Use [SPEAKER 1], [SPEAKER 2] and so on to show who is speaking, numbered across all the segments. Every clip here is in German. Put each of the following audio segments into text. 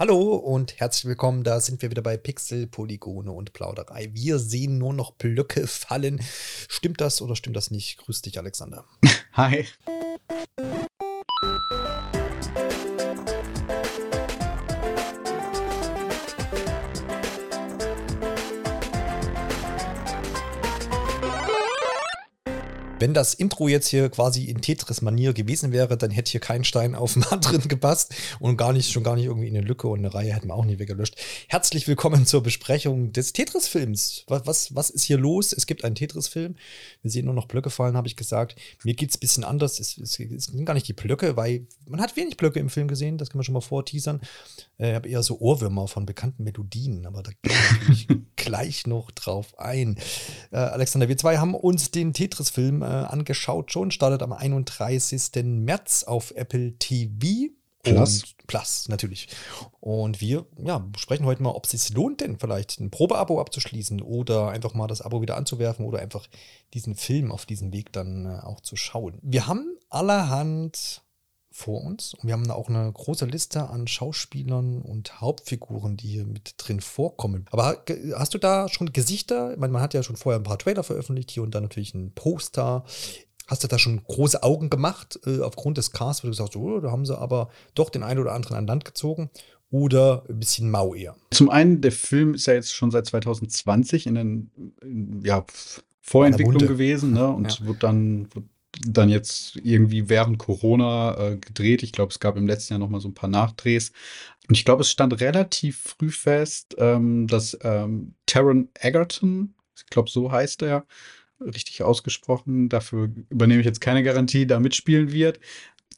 [SPEAKER 1] Hallo und herzlich willkommen. Da sind wir wieder bei Pixel, Polygone und Plauderei. Wir sehen nur noch Blöcke fallen. Stimmt das oder stimmt das nicht? Grüß dich, Alexander.
[SPEAKER 2] Hi.
[SPEAKER 1] Wenn das Intro jetzt hier quasi in Tetris-Manier gewesen wäre, dann hätte hier kein Stein auf dem anderen gepasst und gar nicht, schon gar nicht irgendwie in eine Lücke und eine Reihe hätten wir auch nie weggelöscht. Herzlich willkommen zur Besprechung des Tetris-Films. Was, was, was ist hier los? Es gibt einen Tetris-Film. Wir sehen nur noch Blöcke fallen, habe ich gesagt. Mir geht es ein bisschen anders. Es, es, es, sind gar nicht die Blöcke, weil man hat wenig Blöcke im Film gesehen. Das kann man schon mal vorteasern. Äh, ich habe eher so Ohrwürmer von bekannten Melodien, aber da gehe ich gleich noch drauf ein. Äh, Alexander, wir zwei haben uns den Tetris-Film äh, angeschaut schon. Startet am 31. März auf Apple TV.
[SPEAKER 2] Plus.
[SPEAKER 1] Und Plus, natürlich. Und wir ja, sprechen heute mal, ob es sich lohnt, denn vielleicht ein Probeabo abzuschließen oder einfach mal das Abo wieder anzuwerfen oder einfach diesen Film auf diesem Weg dann äh, auch zu schauen. Wir haben allerhand vor uns. Und wir haben auch eine große Liste an Schauspielern und Hauptfiguren, die hier mit drin vorkommen. Aber hast du da schon Gesichter? Ich meine, man hat ja schon vorher ein paar Trailer veröffentlicht, hier und da natürlich ein Poster. Hast du da schon große Augen gemacht äh, aufgrund des Casts, wo du sagst, oh, da haben sie aber doch den einen oder anderen an Land gezogen? Oder ein bisschen mau eher?
[SPEAKER 2] Zum einen, der Film ist ja jetzt schon seit 2020 in den ja, Vorentwicklung gewesen ne? und ja. wird dann wird dann jetzt irgendwie während Corona äh, gedreht. Ich glaube, es gab im letzten Jahr noch mal so ein paar Nachdrehs. Und ich glaube, es stand relativ früh fest, ähm, dass ähm, Taron Egerton, ich glaube, so heißt er, richtig ausgesprochen, dafür übernehme ich jetzt keine Garantie, da mitspielen wird.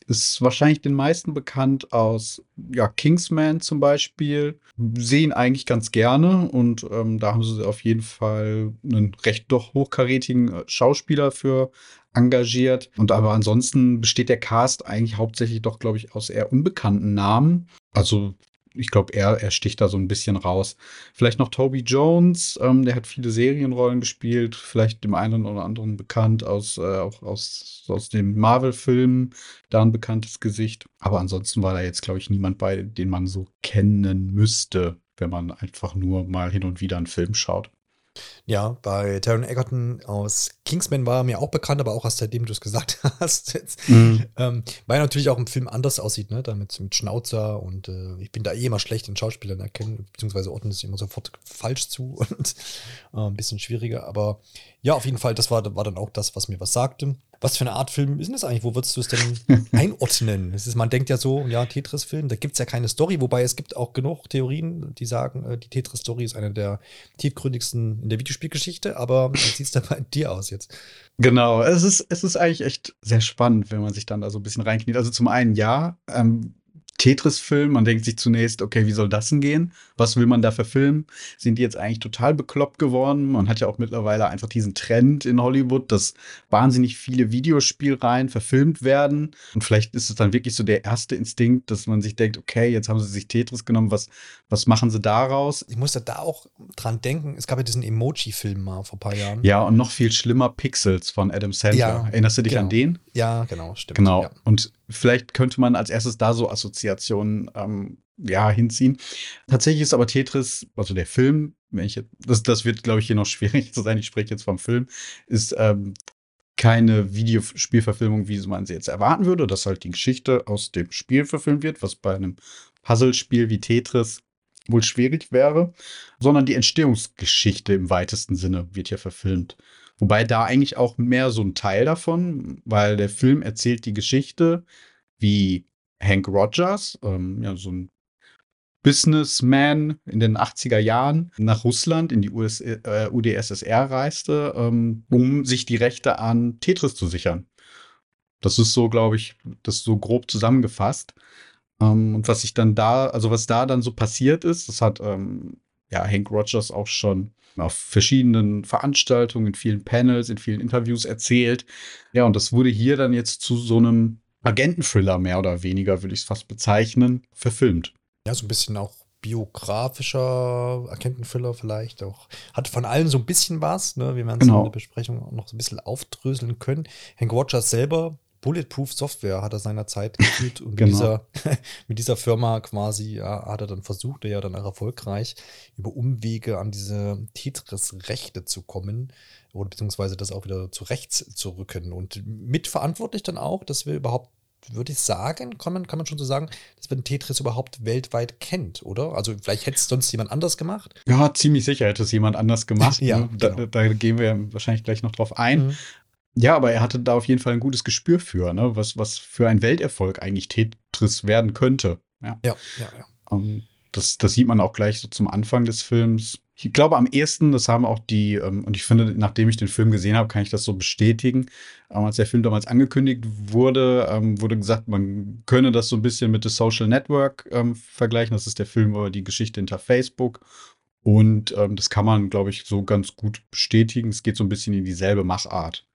[SPEAKER 2] Ist wahrscheinlich den meisten bekannt aus ja, Kingsman zum Beispiel. Sehen eigentlich ganz gerne und ähm, da haben sie auf jeden Fall einen recht doch hochkarätigen äh, Schauspieler für engagiert. Und aber ansonsten besteht der Cast eigentlich hauptsächlich doch, glaube ich, aus eher unbekannten Namen. Also ich glaube, er, er sticht da so ein bisschen raus. Vielleicht noch Toby Jones, ähm, der hat viele Serienrollen gespielt, vielleicht dem einen oder anderen bekannt aus, äh, auch aus, aus den Marvel-Filmen, da ein bekanntes Gesicht. Aber ansonsten war da jetzt, glaube ich, niemand bei, den man so kennen müsste, wenn man einfach nur mal hin und wieder einen Film schaut.
[SPEAKER 1] Ja, bei Taron Egerton aus Kingsman war er mir auch bekannt, aber auch erst seitdem du es gesagt hast. Jetzt, mhm. ähm, weil er natürlich auch im Film anders aussieht, ne? Damit mit Schnauzer und äh, ich bin da eh immer schlecht in Schauspielern erkennen, beziehungsweise ordnen es immer sofort falsch zu und äh, ein bisschen schwieriger. Aber ja, auf jeden Fall, das war, war dann auch das, was mir was sagte. Was für eine Art Film ist das eigentlich? Wo würdest du es denn einordnen? Ist, man denkt ja so, ja, Tetris-Film, da gibt es ja keine Story, wobei es gibt auch genug Theorien, die sagen, äh, die Tetris-Story ist eine der tiefgründigsten in der Videospielgeschichte, aber wie sieht es da bei dir aus jetzt?
[SPEAKER 2] Genau, es ist, es ist eigentlich echt sehr spannend, wenn man sich dann da so ein bisschen reinkniet. Also zum einen ja, ähm, Tetris-Film. Man denkt sich zunächst, okay, wie soll das denn gehen? Was will man da verfilmen? Sind die jetzt eigentlich total bekloppt geworden? Man hat ja auch mittlerweile einfach diesen Trend in Hollywood, dass wahnsinnig viele Videospielreihen verfilmt werden. Und vielleicht ist es dann wirklich so der erste Instinkt, dass man sich denkt, okay, jetzt haben sie sich Tetris genommen, was, was machen sie daraus?
[SPEAKER 1] Ich musste da auch dran denken, es gab ja diesen Emoji-Film mal vor ein paar Jahren.
[SPEAKER 2] Ja, und noch viel schlimmer Pixels von Adam Sandler. Ja, Erinnerst du dich
[SPEAKER 1] genau.
[SPEAKER 2] an den?
[SPEAKER 1] Ja, genau, stimmt.
[SPEAKER 2] Genau.
[SPEAKER 1] Ja.
[SPEAKER 2] Und vielleicht könnte man als erstes da so Assoziationen ähm, ja, hinziehen. Tatsächlich ist aber Tetris, also der Film, wenn ich das, das wird, glaube ich, hier noch schwierig zu sein, ich spreche jetzt vom Film, ist ähm, keine Videospielverfilmung, wie man sie jetzt erwarten würde, dass halt die Geschichte aus dem Spiel verfilmt wird, was bei einem Puzzlespiel wie Tetris wohl schwierig wäre, sondern die Entstehungsgeschichte im weitesten Sinne wird hier verfilmt. Wobei da eigentlich auch mehr so ein Teil davon, weil der Film erzählt die Geschichte, wie Hank Rogers, ähm, ja, so ein Businessman in den 80er Jahren nach Russland in die US, äh, UdSSR reiste, ähm, um sich die Rechte an Tetris zu sichern. Das ist so, glaube ich, das so grob zusammengefasst. Ähm, und was sich dann da, also was da dann so passiert ist, das hat ähm, ja Hank Rogers auch schon auf verschiedenen Veranstaltungen, in vielen Panels, in vielen Interviews erzählt. Ja, und das wurde hier dann jetzt zu so einem Agenten-Thriller mehr oder weniger, würde ich es fast bezeichnen, verfilmt.
[SPEAKER 1] Ja, so ein bisschen auch biografischer Agenten-Thriller vielleicht auch. Hat von allen so ein bisschen was, ne, wie man es genau. in der Besprechung auch noch so ein bisschen aufdröseln können. Hank Rogers selber Bulletproof Software hat er seinerzeit geführt und genau. mit, dieser, mit dieser Firma quasi ja, hat er dann versucht, ja dann auch erfolgreich über Umwege an diese Tetris-Rechte zu kommen oder beziehungsweise das auch wieder zu rechts zu rücken und mitverantwortlich dann auch, dass wir überhaupt würde ich sagen, kann man, kann man schon so sagen, dass man Tetris überhaupt weltweit kennt, oder? Also vielleicht hätte es sonst jemand anders gemacht?
[SPEAKER 2] Ja, ziemlich sicher hätte es jemand anders gemacht. ja, ne? da, genau. da, gehen wir wahrscheinlich gleich noch drauf ein. Mhm. Ja, aber er hatte da auf jeden Fall ein gutes Gespür für, ne? was, was für ein Welterfolg eigentlich Tetris werden könnte. Ja, ja, ja. ja. Um, ähm, das, das sieht man auch gleich so zum Anfang des Films. Ich glaube, am ehesten, das haben auch die, ähm, und ich finde, nachdem ich den Film gesehen habe, kann ich das so bestätigen. Ähm, als der Film damals angekündigt wurde, ähm, wurde gesagt, man könne das so ein bisschen mit The Social Network ähm, vergleichen. Das ist der Film über die Geschichte hinter Facebook. Und ähm, das kann man, glaube ich, so ganz gut bestätigen. Es geht so ein bisschen in dieselbe Machart,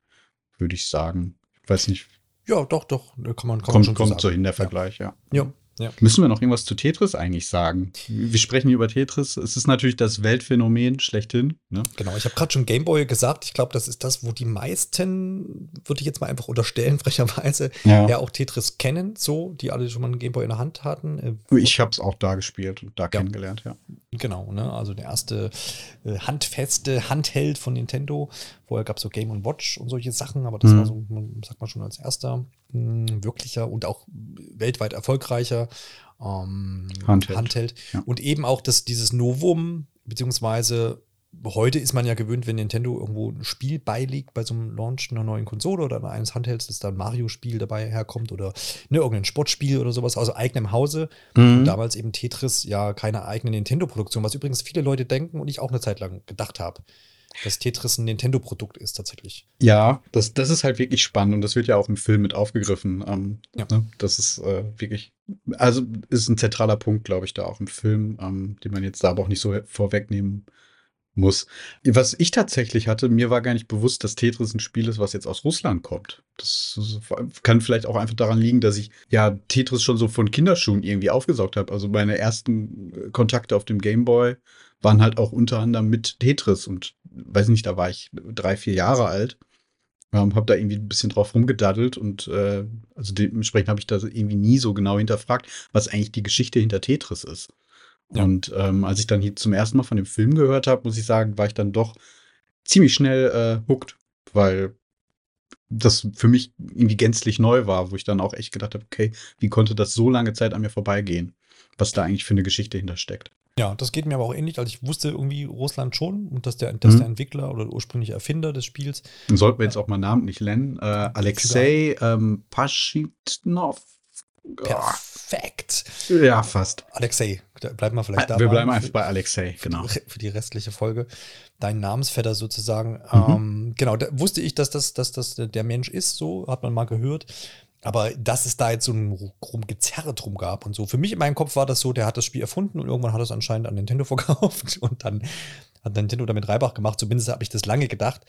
[SPEAKER 2] würde ich sagen. Ich weiß nicht.
[SPEAKER 1] Ja, doch, doch, kann man, kann
[SPEAKER 2] kommt,
[SPEAKER 1] man
[SPEAKER 2] schon kommt so hin der Vergleich, ja. ja. ja. Ja. Müssen wir noch irgendwas zu Tetris eigentlich sagen? Wir sprechen hier über Tetris. Es ist natürlich das Weltphänomen schlechthin. Ne?
[SPEAKER 1] Genau, ich habe gerade schon Gameboy gesagt. Ich glaube, das ist das, wo die meisten, würde ich jetzt mal einfach unterstellen, frecherweise, ja. ja auch Tetris kennen, so, die alle schon mal einen Gameboy in der Hand hatten.
[SPEAKER 2] Äh, ich habe es auch da gespielt und da ja. kennengelernt, ja.
[SPEAKER 1] Genau, ne? also der erste äh, handfeste Handheld von Nintendo. Vorher gab es so Game Watch und solche Sachen, aber das mhm. war so, sagt man schon, als erster mh, hm, wirklicher und auch weltweit erfolgreicher ähm, Handheld. Handheld. Ja. Und eben auch das, dieses Novum, beziehungsweise heute ist man ja gewöhnt, wenn Nintendo irgendwo ein Spiel beiliegt bei so einem Launch einer neuen Konsole oder eines Handhelds, dass da ein Mario-Spiel dabei herkommt oder ne, irgendein Sportspiel oder sowas aus eigenem Hause. Mhm. damals eben Tetris ja keine eigene Nintendo-Produktion, was übrigens viele Leute denken und ich auch eine Zeit lang gedacht habe dass Tetris ein Nintendo-Produkt ist tatsächlich.
[SPEAKER 2] Ja, das, das ist halt wirklich spannend und das wird ja auch im Film mit aufgegriffen. Ähm, ja. Ne? Das ist äh, wirklich, also ist ein zentraler Punkt, glaube ich, da auch im Film, ähm, den man jetzt da aber auch nicht so vorwegnehmen muss. Was ich tatsächlich hatte, mir war gar nicht bewusst, dass Tetris ein Spiel ist, was jetzt aus Russland kommt. Das kann vielleicht auch einfach daran liegen, dass ich ja Tetris schon so von Kinderschuhen irgendwie aufgesaugt habe. Also meine ersten äh, Kontakte auf dem Gameboy waren halt auch unter anderem mit Tetris und weiß nicht, da war ich drei, vier Jahre alt. Ähm, habe da irgendwie ein bisschen drauf rumgedaddelt und äh, also dementsprechend habe ich da irgendwie nie so genau hinterfragt, was eigentlich die Geschichte hinter Tetris ist. Ja. Und ähm, als ich dann hier zum ersten Mal von dem Film gehört habe, muss ich sagen, war ich dann doch ziemlich schnell äh, hooked, weil das für mich irgendwie gänzlich neu war, wo ich dann auch echt gedacht habe, okay, wie konnte das so lange Zeit an mir vorbeigehen? Was da eigentlich für eine Geschichte hintersteckt.
[SPEAKER 1] Ja, das geht mir aber auch ähnlich. Also ich wusste irgendwie Russland schon und dass der, dass mhm. der Entwickler oder der ursprüngliche Erfinder des Spiels.
[SPEAKER 2] Dann sollten wir jetzt auch mal namentlich nennen. Äh, Alexei ähm, Paschitnov.
[SPEAKER 1] Perfekt.
[SPEAKER 2] Ja, fast.
[SPEAKER 1] Alexei, bleiben wir vielleicht
[SPEAKER 2] da. Wir bleiben einfach bei Alexei, genau.
[SPEAKER 1] Für die restliche Folge. Dein Namensvetter sozusagen. Mhm. Ähm, genau, da wusste ich, dass das, dass das der Mensch ist, so hat man mal gehört. Aber dass es da jetzt so ein Gezerre drum gab und so. Für mich in meinem Kopf war das so, der hat das Spiel erfunden und irgendwann hat es anscheinend an Nintendo verkauft und dann hat Nintendo damit Reibach gemacht. Zumindest habe ich das lange gedacht,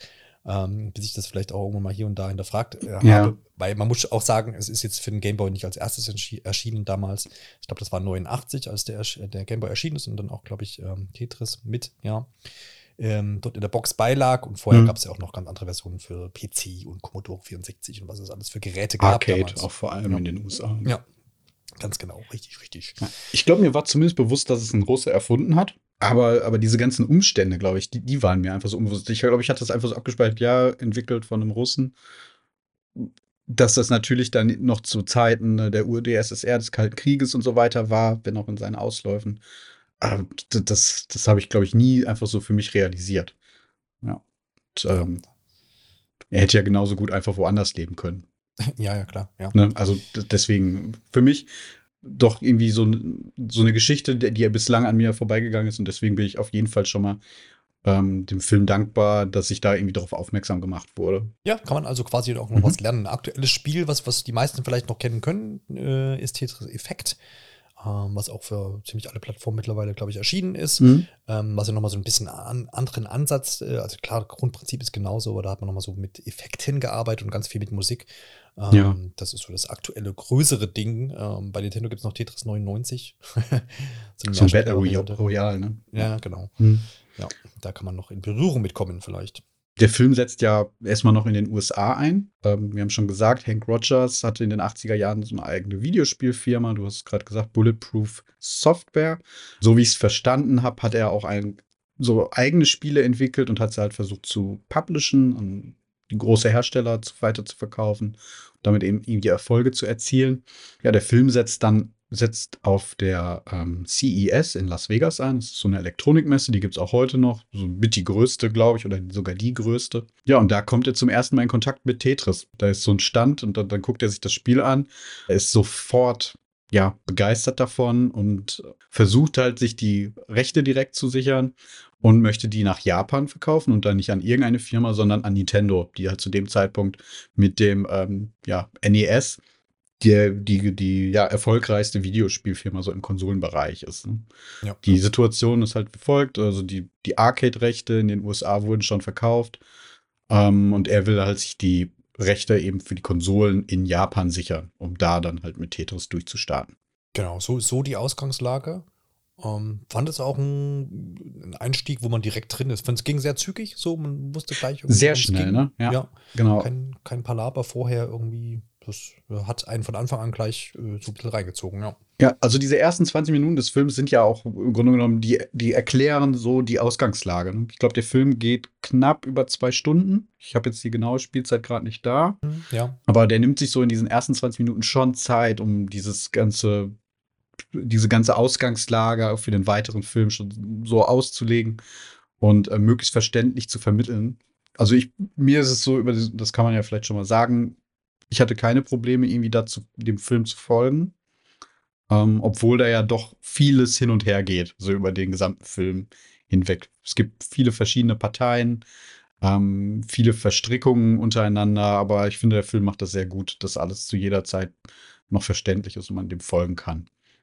[SPEAKER 1] ähm, bis ich das vielleicht auch irgendwann mal hier und da hinterfragt äh, ja. habe. Weil man muss auch sagen, es ist jetzt für den Gameboy nicht als erstes erschienen damals. Ich glaube, das war 89, als der, der Gameboy erschienen ist und dann auch, glaube ich, ähm, Tetris mit, ja ähm, dort in der Box beilag. Und vorher mhm. gab es ja auch noch ganz andere Versionen für PC und Commodore 64 und was es alles für Geräte
[SPEAKER 2] gab. Arcade, damals. auch vor allem ja. in den USA.
[SPEAKER 1] Ja, ganz genau, richtig, richtig. Ja.
[SPEAKER 2] Ich glaube, mir war zumindest bewusst, dass es ein Russe erfunden hat. Aber, aber diese ganzen Umstände, glaube ich, die, die waren mir einfach so unbewusst. Ich glaube, ich hatte das einfach so abgespeichert, ja, entwickelt von einem Russen dass das natürlich dann noch zu Zeiten der UdSSR, des Kalten Krieges und so weiter war, wenn auch in seinen Ausläufen. Aber das, das habe ich, glaube ich, nie einfach so für mich realisiert. Ja. Und, ähm, er hätte ja genauso gut einfach woanders leben können.
[SPEAKER 1] Ja, ja, klar. Ja.
[SPEAKER 2] Ne? Also deswegen, für mich doch irgendwie so, so eine Geschichte, die ja bislang an mir vorbeigegangen ist. Und deswegen bin ich auf jeden Fall schon mal ähm, dem Film dankbar, dass ich da irgendwie darauf aufmerksam gemacht wurde.
[SPEAKER 1] Ja, kann man also quasi auch noch mhm. was lernen. Ein aktuelles Spiel, was, was die meisten vielleicht noch kennen können, äh, ist Tetris Effekt ähm, was auch für ziemlich alle Plattformen mittlerweile, glaube ich, erschienen ist. Mhm. Ähm, was ja nochmal so ein bisschen an, anderen Ansatz, äh, also klar, Grundprinzip ist genauso, aber da hat man nochmal so mit Effekten gearbeitet und ganz viel mit Musik. Ähm, ja. Das ist so das aktuelle größere Ding. Ähm, bei Nintendo gibt es noch Tetris 99.
[SPEAKER 2] so ein Battle Royale, ne?
[SPEAKER 1] Ja, genau. Mhm. Ja, da kann man noch in Berührung mitkommen, vielleicht.
[SPEAKER 2] Der Film setzt ja erstmal noch in den USA ein. Ähm, wir haben schon gesagt, Hank Rogers hatte in den 80er Jahren so eine eigene Videospielfirma. Du hast gerade gesagt, Bulletproof Software. So wie ich es verstanden habe, hat er auch ein, so eigene Spiele entwickelt und hat sie halt versucht zu publishen und große Hersteller weiter zu verkaufen, damit eben irgendwie Erfolge zu erzielen. Ja, der Film setzt dann setzt auf der ähm, CES in Las Vegas ein. Das ist so eine Elektronikmesse, die gibt es auch heute noch. So mit die größte, glaube ich, oder sogar die größte. Ja, und da kommt er zum ersten Mal in Kontakt mit Tetris. Da ist so ein Stand und dann, dann guckt er sich das Spiel an. Er ist sofort ja, begeistert davon und versucht halt, sich die Rechte direkt zu sichern und möchte die nach Japan verkaufen und dann nicht an irgendeine Firma, sondern an Nintendo, die halt zu dem Zeitpunkt mit dem ähm, ja, NES die, die, die ja, erfolgreichste Videospielfirma so im Konsolenbereich ist. Ne? Ja. Die Situation ist halt wie folgt: also die, die Arcade-Rechte in den USA wurden schon verkauft ähm, und er will halt sich die Rechte eben für die Konsolen in Japan sichern, um da dann halt mit Tetris durchzustarten.
[SPEAKER 1] Genau, so, so die Ausgangslage. Ähm, fand es auch ein, ein, Einstieg, wo man direkt drin ist. Es ging sehr zügig, so man wusste gleich.
[SPEAKER 2] Sehr schnell, ne?
[SPEAKER 1] Ja, ja, genau. Kein, kein Palaber vorher irgendwie. Das äh, hat einen von Anfang an gleich äh, so ein bisschen reingezogen, ja.
[SPEAKER 2] Ja, also diese ersten 20 Minuten des Films sind ja auch im Grunde genommen, die, die erklären so die Ausgangslage. Ne? Ich glaube, der Film geht knapp über zwei Stunden. Ich habe jetzt die genaue Spielzeit gerade nicht da.
[SPEAKER 1] Mhm, ja.
[SPEAKER 2] Aber der nimmt sich so in diesen ersten 20 Minuten schon Zeit, um dieses ganze diese ganze Ausgangslage für den weiteren Film schon so auszulegen und äh, möglichst verständlich zu vermitteln. Also ich, mir ist es so, über das, das kann man ja vielleicht schon mal sagen, ich hatte keine Probleme, irgendwie dazu, dem Film zu folgen. Ähm, obwohl da ja doch vieles hin und her geht, so über den gesamten Film hinweg. Es gibt viele verschiedene Parteien, ähm, viele Verstrickungen untereinander, aber ich finde, der Film macht das sehr gut, dass alles zu jeder Zeit noch verständlich ist und man dem folgen kann.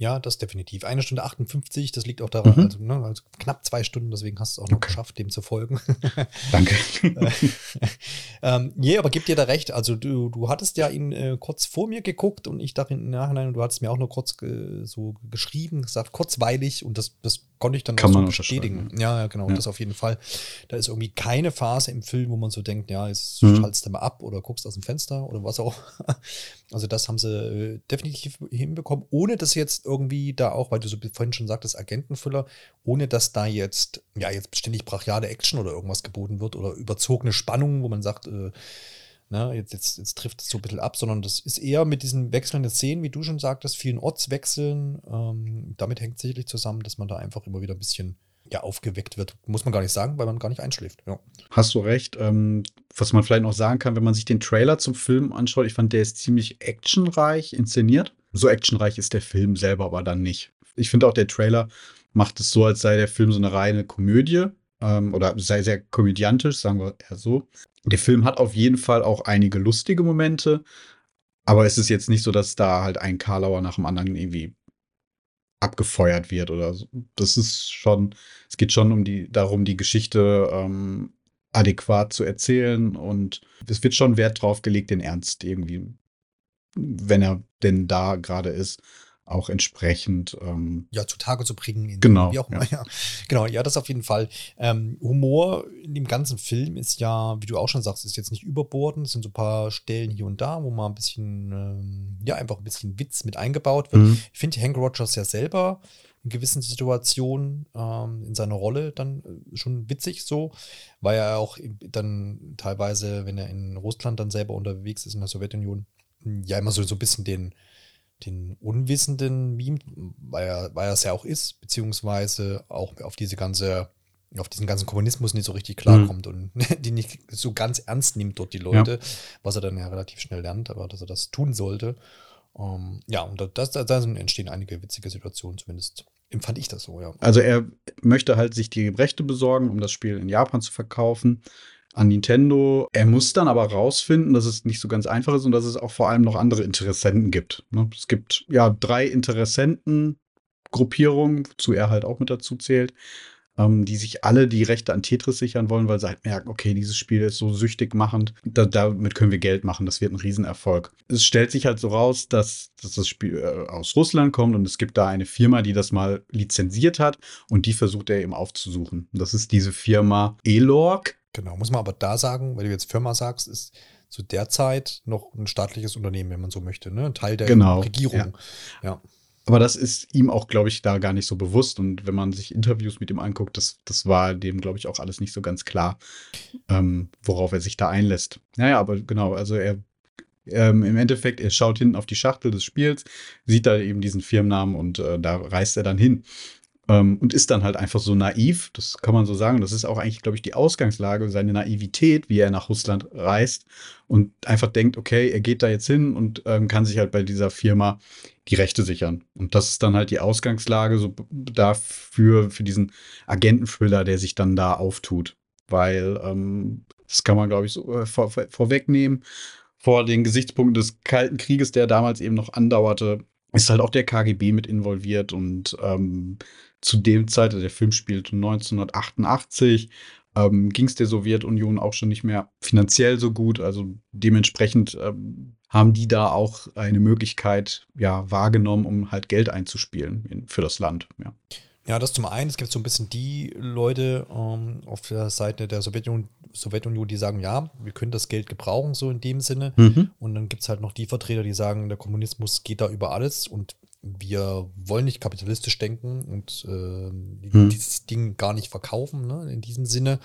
[SPEAKER 1] Ja, das definitiv. Eine Stunde 58, das liegt auch daran, mhm. also, ne, also, knapp zwei Stunden, deswegen hast du es auch noch okay. geschafft, dem zu folgen.
[SPEAKER 2] Danke.
[SPEAKER 1] ähm, nee, aber gib dir da recht. Also du, du hattest ja ihn äh, kurz vor mir geguckt und ich dachte im Nachhinein, du hattest mir auch nur kurz äh, so geschrieben, gesagt, kurzweilig und das, das konnte ich dann
[SPEAKER 2] Kann
[SPEAKER 1] so
[SPEAKER 2] man
[SPEAKER 1] bestätigen. Ja, ja, genau, ja. das auf jeden Fall. Da ist irgendwie keine Phase im Film, wo man so denkt, ja, jetzt mhm. schaltest du mal ab oder guckst aus dem Fenster oder was auch. Also das haben sie äh, definitiv hinbekommen, ohne dass jetzt irgendwie da auch, weil du so vorhin schon sagtest, Agentenfüller, ohne dass da jetzt, ja, jetzt ständig brachiale Action oder irgendwas geboten wird oder überzogene Spannung, wo man sagt, äh, na, jetzt, jetzt, jetzt trifft es so ein bisschen ab, sondern das ist eher mit diesen wechselnden Szenen, wie du schon sagtest, vielen Ortswechseln. Ähm, damit hängt sicherlich zusammen, dass man da einfach immer wieder ein bisschen ja, aufgeweckt wird. Muss man gar nicht sagen, weil man gar nicht einschläft. Ja.
[SPEAKER 2] Hast du recht. Ähm, was man vielleicht noch sagen kann, wenn man sich den Trailer zum Film anschaut, ich fand, der ist ziemlich actionreich inszeniert. So actionreich ist der Film selber aber dann nicht. Ich finde auch, der Trailer macht es so, als sei der Film so eine reine Komödie ähm, oder sei sehr komödiantisch, sagen wir eher so. Der Film hat auf jeden Fall auch einige lustige Momente, aber es ist jetzt nicht so, dass da halt ein Karlauer nach dem anderen irgendwie abgefeuert wird oder so. Das ist schon, es geht schon um die, darum, die Geschichte ähm, adäquat zu erzählen und es wird schon Wert drauf gelegt, den Ernst irgendwie, wenn er denn da gerade ist, auch entsprechend ähm,
[SPEAKER 1] ja zutage zu bringen.
[SPEAKER 2] genau.
[SPEAKER 1] Wie auch immer. Ja. ja. Genau, ja, das auf jeden Fall. Ähm, Humor in dem ganzen Film ist ja, wie du auch schon sagst, ist jetzt nicht überbordend. Es sind so ein paar Stellen hier und da, wo mal ein bisschen, ähm, ja, einfach ein bisschen Witz mit eingebaut wird. Mhm. Ich finde Hank Rogers ja selber in gewissen Situationen ähm, in seiner Rolle dann äh, schon witzig so, weil er auch dann teilweise, wenn er in Russland dann selber unterwegs ist, in der Sowjetunion, ja immer so, so ein bisschen den den Unwissenden mimt, weil er, weil er es ja auch ist, beziehungsweise auch auf diese ganze, auf diesen ganzen Kommunismus nicht so richtig klarkommt mhm. und die nicht so ganz ernst nimmt dort die Leute, ja. was er dann ja relativ schnell lernt, aber dass er das tun sollte. Um, ähm, ja, und da, da, da entstehen einige witzige Situationen, zumindest empfand ich das so, ja.
[SPEAKER 2] Also er möchte halt sich die Rechte besorgen, um das Spiel in Japan zu verkaufen an Nintendo. Er muss dann aber rausfinden, dass es nicht so ganz einfach ist und dass es auch vor allem noch andere Interessenten gibt. Ne? Es gibt ja drei Interessentengruppierungen, wozu er halt auch mit dazu zählt, ähm, die sich alle die Rechte an Tetris sichern wollen, weil sie halt merken, okay, dieses Spiel ist so süchtig machend, da, damit können wir Geld machen, das wird ein Riesenerfolg. Es stellt sich halt so raus, dass, dass das Spiel äh, aus Russland kommt und es gibt da eine Firma, die das mal lizenziert hat und die versucht er eben aufzusuchen. Das ist diese Firma Elorg
[SPEAKER 1] Genau, muss man aber da sagen, weil du jetzt Firma sagst, ist zu der Zeit noch ein staatliches Unternehmen, wenn man so möchte, ne? Ein Teil der
[SPEAKER 2] Genau,
[SPEAKER 1] Regierung.
[SPEAKER 2] ja.
[SPEAKER 1] Ja.
[SPEAKER 2] Aber das ist ihm auch, glaube ich, da gar nicht so bewusst. Und wenn man sich Interviews mit ihm anguckt, das, das war dem, glaube ich, auch alles nicht so ganz klar, ähm, worauf er sich da einlässt. Naja, aber genau, also er ähm, im Endeffekt, er schaut hinten auf die Schachtel des Spiels, sieht da eben diesen Firmennamen und äh, da reist er dann hin. Ähm, und ist dann halt einfach so naiv, das kann man so sagen. Das ist auch eigentlich, glaube ich, die Ausgangslage, seine Naivität, wie er nach Russland reist und einfach denkt, okay, er geht da jetzt hin und ähm, kann sich halt bei dieser Firma die Rechte sichern. Und das ist dann halt die Ausgangslage so dafür, für diesen Agenten-Thriller, der sich dann da auftut. Weil, ähm, das kann man, glaube ich, so äh, vor, vorwegnehmen. Vor den Gesichtspunkten des Kalten Krieges, der damals eben noch andauerte, ist halt auch der KGB mit involviert und ähm, zu dem Zeit, also der Film spielt 1988, ähm, ging es der Sowjetunion auch schon nicht mehr finanziell so gut. Also dementsprechend ähm, haben die da auch eine Möglichkeit ja, wahrgenommen, um halt Geld einzuspielen in, für das Land. Ja.
[SPEAKER 1] Ja, das zum einen. Es gibt so ein bisschen die Leute ähm, auf der Seite der Sowjetunion, Sowjetunion, die sagen, ja, wir können das Geld gebrauchen, so in dem Sinne.
[SPEAKER 2] Mhm.
[SPEAKER 1] Und dann gibt es halt noch die Vertreter, die sagen, der Kommunismus geht da über alles und wir wollen nicht kapitalistisch denken und äh,
[SPEAKER 2] Hm.
[SPEAKER 1] dieses Ding gar nicht verkaufen, ne, in diesem Sinne.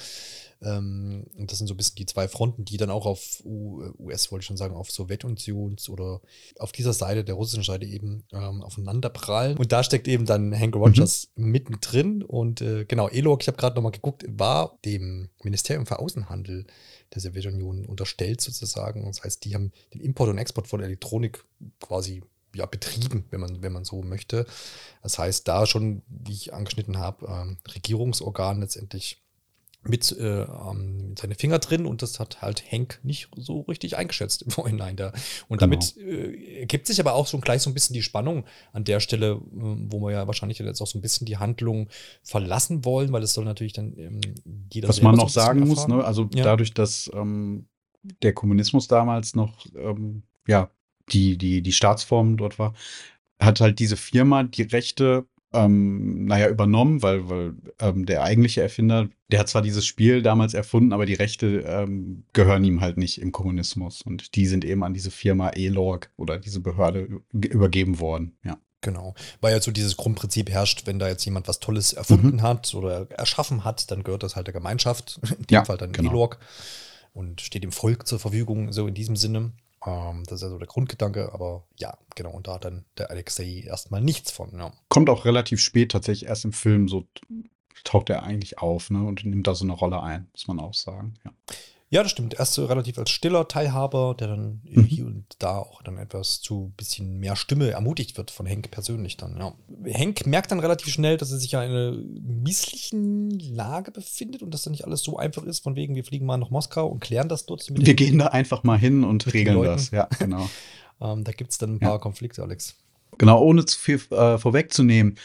[SPEAKER 1] Ähm, und das sind so ein bisschen die zwei Fronten, die dann auch auf U US, wollte ich schon sagen, auf Sowjetunions oder auf dieser Seite, der russischen Seite eben ähm, aufeinander prallen. Und da steckt eben dann Hank Rogers mittendrin. Und äh, genau, Elok, ich habe gerade nochmal geguckt, war dem Ministerium für Außenhandel der Sowjetunion unterstellt sozusagen. Das heißt, die haben den Import und Export von Elektronik quasi ja, betrieben, wenn man, wenn man so möchte. Das heißt, da schon, wie ich angeschnitten habe, ähm, Regierungsorgan letztendlich mit, äh, ähm, mit seine Finger drin und das hat halt Henk nicht so richtig eingeschätzt im Vorhinein da. Und
[SPEAKER 2] Genau.
[SPEAKER 1] damit äh, ergibt sich aber auch schon gleich so ein bisschen die Spannung an der Stelle, äh, wo wir ja wahrscheinlich jetzt auch so ein bisschen die Handlung verlassen wollen, weil es soll natürlich dann ähm, jeder
[SPEAKER 2] Was man
[SPEAKER 1] so
[SPEAKER 2] noch
[SPEAKER 1] bisschen
[SPEAKER 2] sagen muss, ne, also
[SPEAKER 1] Ja.
[SPEAKER 2] dadurch, dass ähm, der Kommunismus damals noch ähm, ja, die, die, die Staatsform dort war, hat halt diese Firma die Rechte, ähm, naja, übernommen, weil, weil ähm, der eigentliche Erfinder, der hat zwar dieses Spiel damals erfunden, aber die Rechte ähm, gehören ihm halt nicht im Kommunismus. Und die sind eben an diese Firma ELORG oder diese Behörde übergeben worden. Ja.
[SPEAKER 1] Genau, weil ja so dieses Grundprinzip herrscht, wenn da jetzt jemand was Tolles erfunden
[SPEAKER 2] Mhm.
[SPEAKER 1] hat oder erschaffen hat, dann gehört das halt der Gemeinschaft, in dem
[SPEAKER 2] Ja,
[SPEAKER 1] Fall dann
[SPEAKER 2] genau.
[SPEAKER 1] ELOG und steht dem Volk zur Verfügung, so in diesem Sinne. Ähm, das ist also der Grundgedanke, aber ja, genau, und da hat dann der Alexei erstmal nichts von. Ja.
[SPEAKER 2] Kommt auch relativ spät tatsächlich erst im Film so taucht er eigentlich auf ne, und nimmt da so eine Rolle ein, muss man auch sagen. Ja.
[SPEAKER 1] Ja, das stimmt. Erst so relativ als stiller Teilhaber, der dann
[SPEAKER 2] Mhm.
[SPEAKER 1] hier und da auch dann etwas zu bisschen mehr Stimme ermutigt wird von Henk persönlich dann. Ja. Henk merkt dann relativ schnell, dass er sich ja in einer misslichen Lage befindet und dass dann nicht alles so einfach ist, von wegen, wir fliegen mal nach Moskau und klären das dort
[SPEAKER 2] Wir
[SPEAKER 1] den-
[SPEAKER 2] gehen da einfach mal hin und regeln das. Ja, genau.
[SPEAKER 1] Ähm, da gibt es dann ein
[SPEAKER 2] Ja.
[SPEAKER 1] paar Konflikte, Alex.
[SPEAKER 2] Genau, ohne zu viel äh, vorwegzunehmen,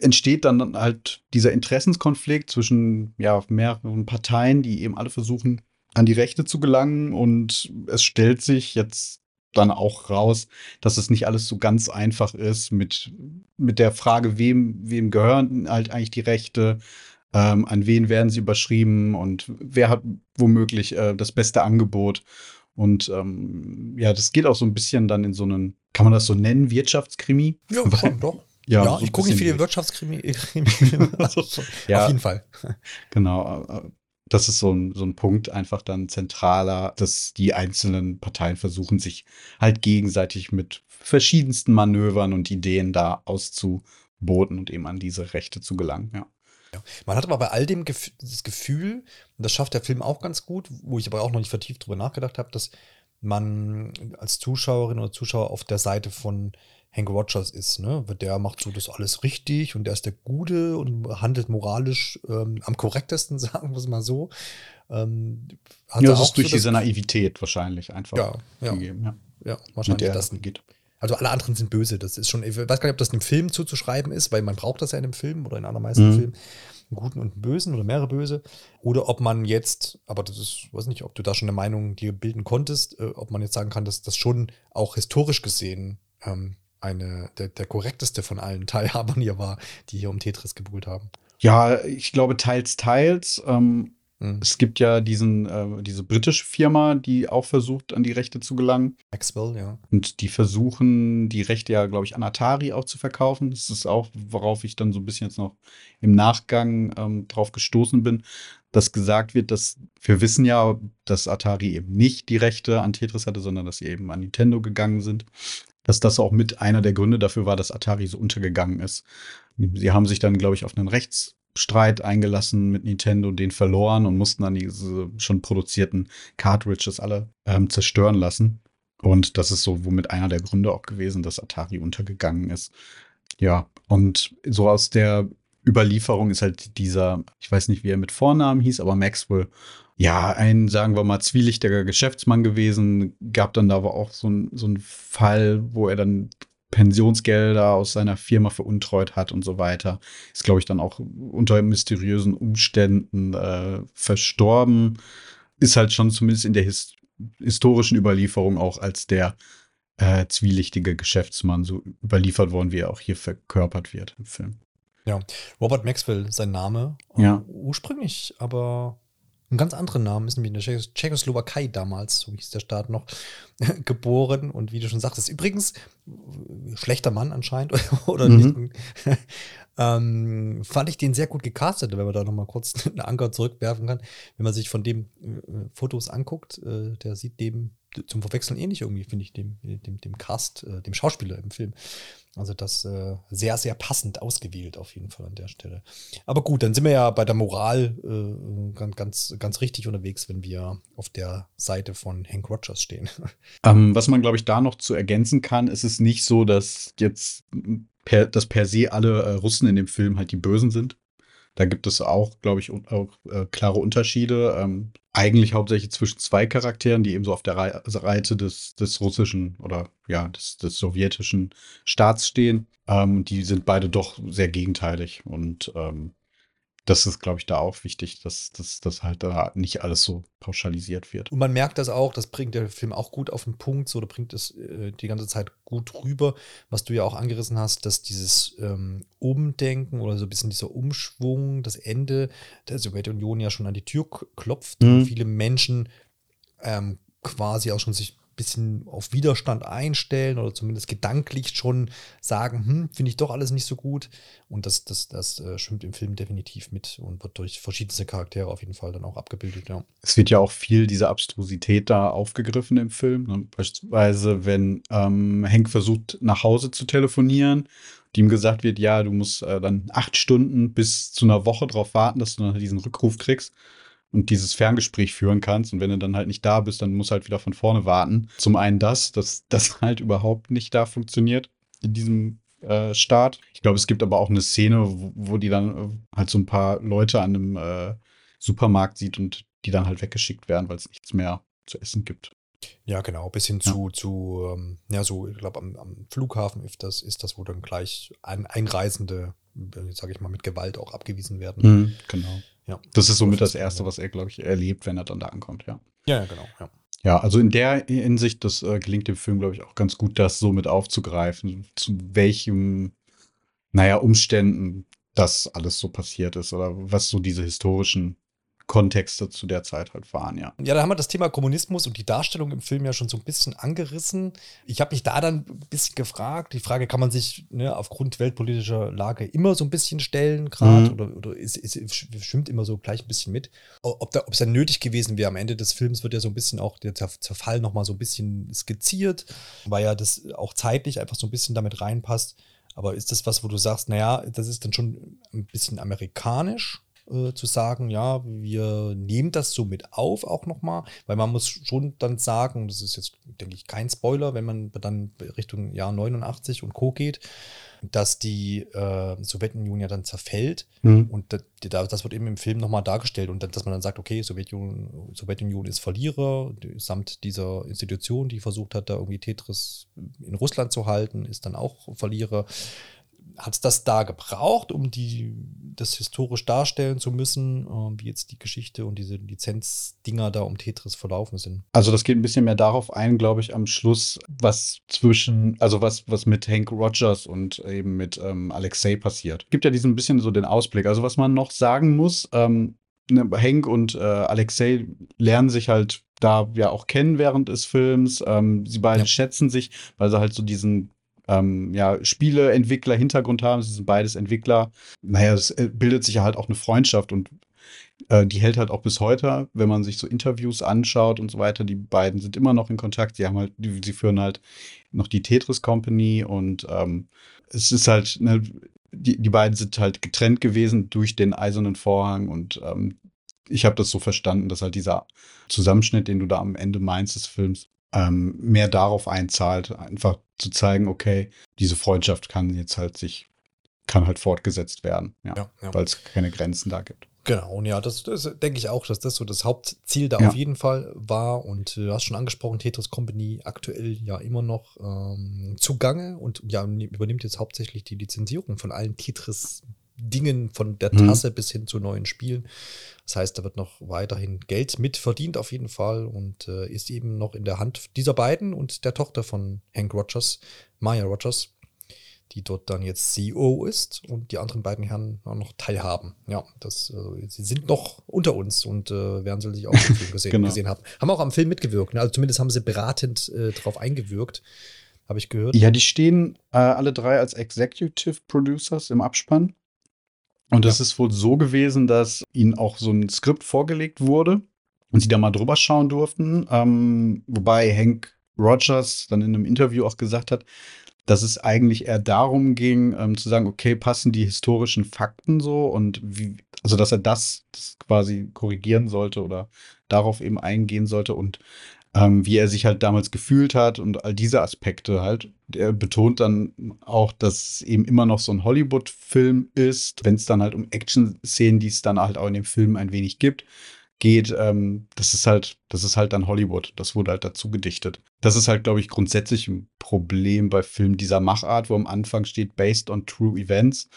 [SPEAKER 2] entsteht dann halt dieser Interessenskonflikt zwischen ja, mehreren Parteien, die eben alle versuchen, an die Rechte zu gelangen. Und es stellt sich jetzt dann auch raus, dass es nicht alles so ganz einfach ist mit, mit der Frage, wem, wem gehören halt eigentlich die Rechte, ähm, an wen werden sie überschrieben und wer hat womöglich äh, das beste Angebot. Und ähm, ja, das geht auch so ein bisschen dann in so einen, kann man das so nennen, Wirtschaftskrimi?
[SPEAKER 1] Ja,
[SPEAKER 2] Weil-
[SPEAKER 1] schon, doch.
[SPEAKER 2] Ja,
[SPEAKER 1] Ja,
[SPEAKER 2] so
[SPEAKER 1] ich gucke nicht viele Wirtschaftskrimi. Krimi- also,
[SPEAKER 2] Ja.
[SPEAKER 1] Auf jeden Fall.
[SPEAKER 2] Genau. Das ist so ein, so ein Punkt einfach dann zentraler, dass die einzelnen Parteien versuchen, sich halt gegenseitig mit verschiedensten Manövern und Ideen da auszuboten und eben an diese Rechte zu gelangen. Ja.
[SPEAKER 1] Man hat aber bei all dem Gef das Gefühl, und das schafft der Film auch ganz gut, wo ich aber auch noch nicht vertieft drüber nachgedacht habe, dass man als Zuschauerin oder Zuschauer auf der Seite von Hank Rogers ist. Ne? Der macht so das alles richtig und der ist der Gute und handelt moralisch ähm, am korrektesten, sagen wir es mal so. Ähm,
[SPEAKER 2] ja, das ist durch
[SPEAKER 1] so
[SPEAKER 2] diese Naivität wahrscheinlich einfach
[SPEAKER 1] Ja, ja.
[SPEAKER 2] gegeben. Ja.
[SPEAKER 1] Ja, wahrscheinlich das.
[SPEAKER 2] geht.
[SPEAKER 1] Also alle anderen sind böse. Das ist schon, ich weiß gar nicht, ob das dem Film zuzuschreiben ist, weil man braucht das ja in einem Film oder in allermeisten
[SPEAKER 2] Mhm.
[SPEAKER 1] Filmen. Einen guten und einen bösen oder mehrere böse. Oder ob man jetzt, aber das ist, weiß nicht, ob du da schon eine Meinung dir bilden konntest, äh, ob man jetzt sagen kann, dass das schon auch historisch gesehen ähm, eine, der, der korrekteste von allen Teilhabern hier war, die hier um Tetris gebuhlt haben.
[SPEAKER 2] Ja, ich glaube teils, teils. Ähm, Mhm. Es gibt ja diesen, äh, diese britische Firma, die auch versucht, an die Rechte zu gelangen.
[SPEAKER 1] Maxwell, ja.
[SPEAKER 2] Und die versuchen, die Rechte ja, glaube ich, an Atari auch zu verkaufen. Das ist auch, worauf ich dann so ein bisschen jetzt noch im Nachgang ähm, drauf gestoßen bin, dass gesagt wird, dass wir wissen ja, dass Atari eben nicht die Rechte an Tetris hatte, sondern dass sie eben an Nintendo gegangen sind. Dass das auch mit einer der Gründe dafür war, dass Atari so untergegangen ist. Sie haben sich dann, glaube ich, auf einen Rechts Streit eingelassen mit Nintendo, den verloren und mussten dann diese schon produzierten Cartridges alle ähm, zerstören lassen. Und das ist so womit einer der Gründe auch gewesen, dass Atari untergegangen ist. Ja, und so aus der Überlieferung ist halt dieser, ich weiß nicht, wie er mit Vornamen hieß, aber Maxwell, ja, ein, sagen wir mal, zwielichtiger Geschäftsmann gewesen. Gab dann da aber auch so ein, so ein Fall, wo er dann Pensionsgelder aus seiner Firma veruntreut hat und so weiter. Ist, glaube ich, dann auch unter mysteriösen Umständen äh, verstorben. Ist halt schon zumindest in der his historischen Überlieferung auch als der äh, zwielichtige Geschäftsmann so überliefert worden, wie er auch hier verkörpert wird im Film.
[SPEAKER 1] Ja, Robert Maxwell, sein Name.
[SPEAKER 2] Ja.
[SPEAKER 1] Ursprünglich, aber einen ganz anderen Namen, ist nämlich in der Tschechoslowakei damals, so hieß der Staat noch, geboren. Und wie du schon sagtest, übrigens, schlechter Mann anscheinend oder mhm. nicht. ähm, fand ich den sehr gut gecastet, wenn man da nochmal kurz einen Anker zurückwerfen kann. Wenn man sich von dem äh, Fotos anguckt, äh, der sieht dem zum Verwechseln ähnlich irgendwie, finde ich, dem, dem, dem Cast, äh, dem Schauspieler im Film. Also das äh, sehr, sehr passend ausgewählt auf jeden Fall an der Stelle. Aber gut, dann sind wir ja bei der Moral äh, ganz, ganz richtig unterwegs, wenn wir auf der Seite von Hank Rogers stehen.
[SPEAKER 2] Ähm, was man, glaube ich, da noch zu ergänzen kann, ist es nicht so, dass jetzt per, dass per se alle äh, Russen in dem Film halt die Bösen sind. Da gibt es auch, glaube ich, auch äh, klare Unterschiede. Ähm, eigentlich hauptsächlich zwischen zwei Charakteren, die eben so auf der Seite des, des russischen oder ja, des, des sowjetischen Staats stehen. Ähm, die sind beide doch sehr gegenteilig. Und ähm, das ist, glaube ich, da auch wichtig, dass, dass, dass halt da nicht alles so pauschalisiert wird.
[SPEAKER 1] Und man merkt das auch, das bringt der Film auch gut auf den Punkt, so, da bringt es äh, die ganze Zeit gut rüber, was du ja auch angerissen hast, dass dieses ähm, Umdenken oder so ein bisschen dieser Umschwung, das Ende der Sowjetunion ja schon an die Tür klopft mhm. und viele Menschen ähm, quasi auch schon sich bisschen auf Widerstand einstellen oder zumindest gedanklich schon sagen, hm, finde ich doch alles nicht so gut. Und das, das, das äh, schwimmt im Film definitiv mit und wird durch verschiedenste Charaktere auf jeden Fall dann auch abgebildet, ja.
[SPEAKER 2] Es wird ja auch viel diese Abstrusität da aufgegriffen im Film. Ne? Beispielsweise, wenn ähm, Hank versucht, nach Hause zu telefonieren die ihm gesagt wird, ja, du musst äh, dann acht Stunden bis zu einer Woche darauf warten, dass du dann diesen Rückruf kriegst und dieses Ferngespräch führen kannst. Und wenn du dann halt nicht da bist, dann musst du halt wieder von vorne warten. Zum einen das, dass das halt überhaupt nicht da funktioniert in diesem äh, Start. Ich glaube, es gibt aber auch eine Szene, wo, wo die dann äh, halt so ein paar Leute an einem äh, Supermarkt sieht und die dann halt weggeschickt werden, weil es nichts mehr zu essen gibt.
[SPEAKER 1] Ja, genau, bis hin ja. zu, zu ähm, ja, so, ich glaube, am, am, Flughafen ist das, ist das, wo dann gleich ein, Einreisende, sage ich mal, mit Gewalt auch abgewiesen werden.
[SPEAKER 2] Mhm, genau. Ja. Das ist somit das Erste, was er, glaube ich, erlebt, wenn er dann da ankommt, ja.
[SPEAKER 1] Ja, ja genau, ja.
[SPEAKER 2] Ja, also in der Hinsicht, das äh, gelingt dem Film, glaube ich, auch ganz gut, das so mit aufzugreifen, zu welchem, naja, Umständen das alles so passiert ist oder was so diese historischen Kontexte zu der Zeit halt waren, ja.
[SPEAKER 1] Ja, da haben wir das Thema Kommunismus und die Darstellung im Film ja schon so ein bisschen angerissen. Ich habe mich da dann ein bisschen gefragt, die Frage kann man sich ne, aufgrund weltpolitischer Lage immer so ein bisschen stellen, gerade, mhm. oder, oder ist, ist, schwimmt immer so gleich ein bisschen mit. Ob es dann nötig gewesen wäre, am Ende des Films wird ja so ein bisschen auch der Zerfall nochmal so ein bisschen skizziert, weil ja das auch zeitlich einfach so ein bisschen damit reinpasst. Aber ist das was, wo du sagst, naja, das ist dann schon ein bisschen amerikanisch? Äh, zu sagen, ja, wir nehmen das so mit auf auch nochmal, weil man muss schon dann sagen, das ist jetzt, denke ich, kein Spoiler, wenn man dann Richtung Jahr 89 und Co. geht, dass die äh, Sowjetunion ja dann zerfällt mhm. und das, das, wird eben im Film nochmal dargestellt und dass man dann sagt, okay, Sowjetunion, Sowjetunion ist Verlierer, samt dieser Institution, die versucht hat, da irgendwie Tetris in Russland zu halten, ist dann auch Verlierer hat es das da gebraucht, um die, das historisch darstellen zu müssen, äh, wie jetzt die Geschichte und diese Lizenzdinger da um Tetris verlaufen sind?
[SPEAKER 2] Also das geht ein bisschen mehr darauf ein, glaube ich, am Schluss, was zwischen, also was, was mit Hank Rogers und eben mit ähm, Alexei passiert. Gibt ja diesen bisschen so den Ausblick. Also was man noch sagen muss, ähm, ne, Hank und äh, Alexei lernen sich halt da ja auch kennen während des Films. Ähm, sie beide ja. schätzen sich, weil sie halt so diesen ähm, ja, Spieleentwickler-Hintergrund haben. Sie sind beides Entwickler. Naja, es äh, bildet sich ja halt auch eine Freundschaft und äh, die hält halt auch bis heute, wenn man sich so Interviews anschaut und so weiter. Die beiden sind immer noch in Kontakt. Sie haben halt, die, sie führen halt noch die Tetris Company und ähm, es ist halt, ne, die, die beiden sind halt getrennt gewesen durch den eisernen Vorhang und ähm, ich habe das so verstanden, dass halt dieser Zusammenschnitt, den du da am Ende meinst des Films, ähm, mehr darauf einzahlt, einfach zu zeigen, okay, diese Freundschaft kann jetzt halt sich, kann halt fortgesetzt werden, ja, ja, ja. weil es keine Grenzen da gibt.
[SPEAKER 1] Genau, und ja, das, das denke ich auch, dass das so das Hauptziel da ja. auf jeden Fall war. Und äh, du hast schon angesprochen, Tetris Company aktuell ja immer noch ähm, zugange und ja, übernimmt jetzt hauptsächlich die Lizenzierung von allen Tetris-Dingen, von der mhm. Tasse mhm. bis hin zu neuen Spielen. Das heißt, da wird noch weiterhin Geld mit verdient auf jeden Fall und äh, ist eben noch in der Hand dieser beiden und der Tochter von Hank Rogers, Maya Rogers die dort dann jetzt CEO ist und die anderen beiden Herren auch noch teilhaben. Ja, das, äh, sie sind noch unter uns und äh, werden sich auch im Film gesehen, genau. gesehen haben. Haben auch am Film mitgewirkt, ne? also zumindest haben sie beratend äh, drauf eingewirkt, habe ich gehört.
[SPEAKER 2] Ja, die stehen äh, alle drei als Executive Producers im Abspann. Und es ja. ist wohl so gewesen, dass ihnen auch so ein Skript vorgelegt wurde und sie da mal drüber schauen durften. Ähm, wobei Hank Rogers dann in einem Interview auch gesagt hat, dass es eigentlich eher darum ging, ähm, zu sagen, okay, passen die historischen Fakten so und wie, also dass er das, das quasi korrigieren sollte oder darauf eben eingehen sollte und ähm, wie er sich halt damals gefühlt hat und all diese Aspekte halt. Er betont dann auch, dass es eben immer noch so ein Hollywood-Film ist, wenn es dann halt um Action-Szenen, die es dann halt auch in dem Film ein wenig gibt, geht, ähm, das ist halt, das ist halt dann Hollywood. Das wurde halt dazu gedichtet. Das ist halt, glaube ich, grundsätzlich ein Problem bei Filmen dieser Machart, wo am Anfang steht, based on true events.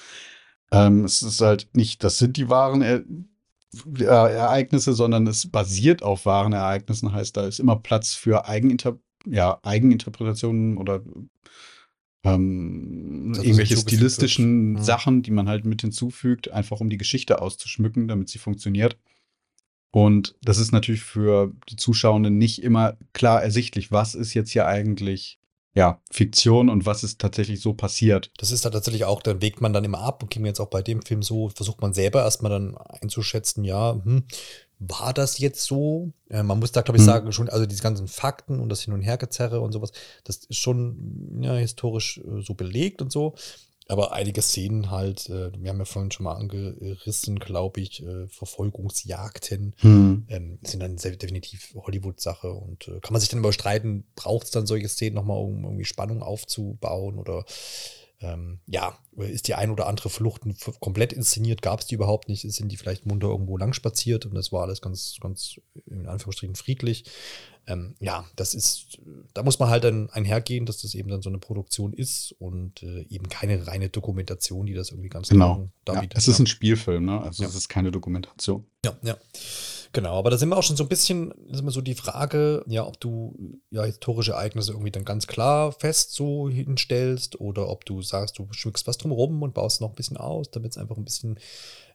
[SPEAKER 2] Ähm, es ist halt nicht, das sind die wahren Ereignisse, sondern es basiert auf wahren Ereignissen, heißt, da ist immer Platz für Eigeninter ja, Eigeninterpretationen oder ähm, irgendwelche stilistischen ja. Sachen, die man halt mit hinzufügt, einfach um die Geschichte auszuschmücken, damit sie funktioniert. Und das ist natürlich für die Zuschauenden nicht immer klar ersichtlich, was ist jetzt hier eigentlich ja, Fiktion und was ist tatsächlich so passiert.
[SPEAKER 1] Das ist da tatsächlich auch, dann wägt man dann immer ab und ging jetzt auch bei dem Film so, versucht man selber erstmal dann einzuschätzen, ja, hm, war das jetzt so? Äh, man muss da, glaube ich, hm. sagen, schon, also diese ganzen Fakten und das Hin- und Hergezerre und sowas, das ist schon ja, historisch äh, so belegt und so. Aber einige Szenen halt, äh, wir haben ja vorhin schon mal angerissen, glaube ich, äh, Verfolgungsjagden hm. ähm, sind dann sehr, definitiv Hollywood-Sache und äh, kann man sich dann überstreiten, braucht es dann solche Szenen nochmal, um irgendwie Spannung aufzubauen oder ähm, ja, ist die ein oder andere Flucht komplett inszeniert, gab es die überhaupt nicht, sind die vielleicht munter irgendwo lang spaziert und das war alles ganz, ganz in Anführungsstrichen friedlich. Ähm, ja, das ist, da muss man halt dann einhergehen, dass das eben dann so eine Produktion ist und äh, eben keine reine Dokumentation, die das irgendwie ganz
[SPEAKER 2] genau. Ja, es ist ein Spielfilm, ne? Also ja. es ist keine Dokumentation.
[SPEAKER 1] Ja, ja. Genau, aber da sind wir auch schon so ein bisschen, ist immer so die Frage, ja, ob du ja historische Ereignisse irgendwie dann ganz klar fest so hinstellst oder ob du sagst, du schmückst was drumherum und baust noch ein bisschen aus, damit es einfach ein bisschen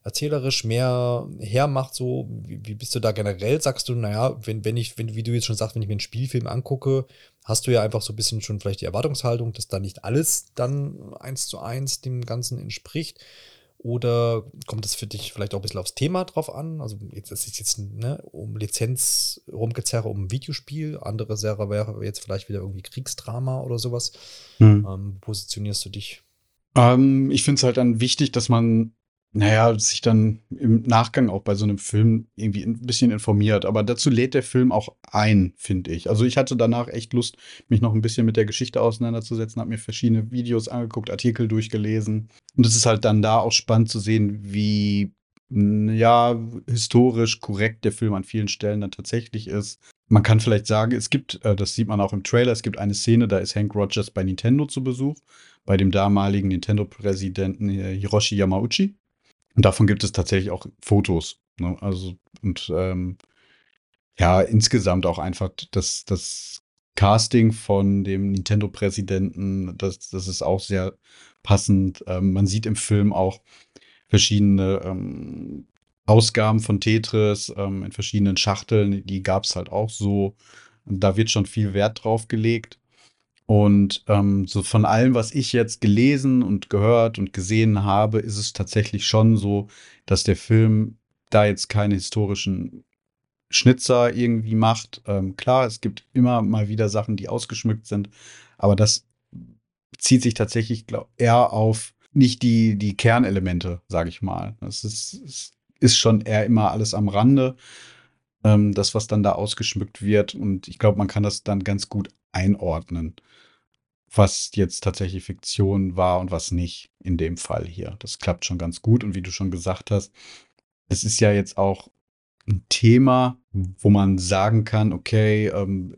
[SPEAKER 1] erzählerisch mehr hermacht, so, wie, wie, bist du da generell? Sagst du, naja, wenn, wenn ich, wenn, wie du jetzt schon sagst, wenn ich mir einen Spielfilm angucke, hast du ja einfach so ein bisschen schon vielleicht die Erwartungshaltung, dass da nicht alles dann eins zu eins dem Ganzen entspricht. Oder kommt es für dich vielleicht auch ein bisschen aufs Thema drauf an? Also jetzt das ist jetzt ne, um Lizenz rumgezerre um ein Videospiel. Andere Serie wäre jetzt vielleicht wieder irgendwie Kriegsdrama oder sowas. Hm. Ähm, positionierst du dich?
[SPEAKER 2] Ähm, ich finde es halt dann wichtig, dass man naja, sich dann im Nachgang auch bei so einem Film irgendwie ein bisschen informiert. Aber dazu lädt der Film auch ein, finde ich. Also ich hatte danach echt Lust, mich noch ein bisschen mit der Geschichte auseinanderzusetzen, habe mir verschiedene Videos angeguckt, Artikel durchgelesen. Und es ist halt dann da auch spannend zu sehen, wie ja, historisch korrekt der Film an vielen Stellen dann tatsächlich ist. Man kann vielleicht sagen, es gibt, äh, das sieht man auch im Trailer, es gibt eine Szene, da ist Hank Rogers bei Nintendo zu Besuch, bei dem damaligen Nintendo-Präsidenten äh, Hiroshi Yamauchi. Und davon gibt es tatsächlich auch Fotos. Ne? Also, und ähm, ja, insgesamt auch einfach das, das Casting von dem Nintendo-Präsidenten, das, das ist auch sehr passend. Ähm, man sieht im Film auch verschiedene ähm, Ausgaben von Tetris ähm, in verschiedenen Schachteln, die gab es halt auch so. Und da wird schon viel Wert drauf gelegt. Und ähm, so von allem, was ich jetzt gelesen und gehört und gesehen habe, ist es tatsächlich schon so, dass der Film da jetzt keine historischen Schnitzer irgendwie macht. Ähm, klar, es gibt immer mal wieder Sachen, die ausgeschmückt sind, aber das bezieht sich tatsächlich glaub, eher auf nicht die, die Kernelemente, sage ich mal. Es ist, ist schon eher immer alles am Rande, ähm, das, was dann da ausgeschmückt wird. Und ich glaube, man kann das dann ganz gut einordnen, was jetzt tatsächlich Fiktion war und was nicht in dem Fall hier. Das klappt schon ganz gut. Und wie du schon gesagt hast, es ist ja jetzt auch ein Thema, wo man sagen kann, okay, ähm,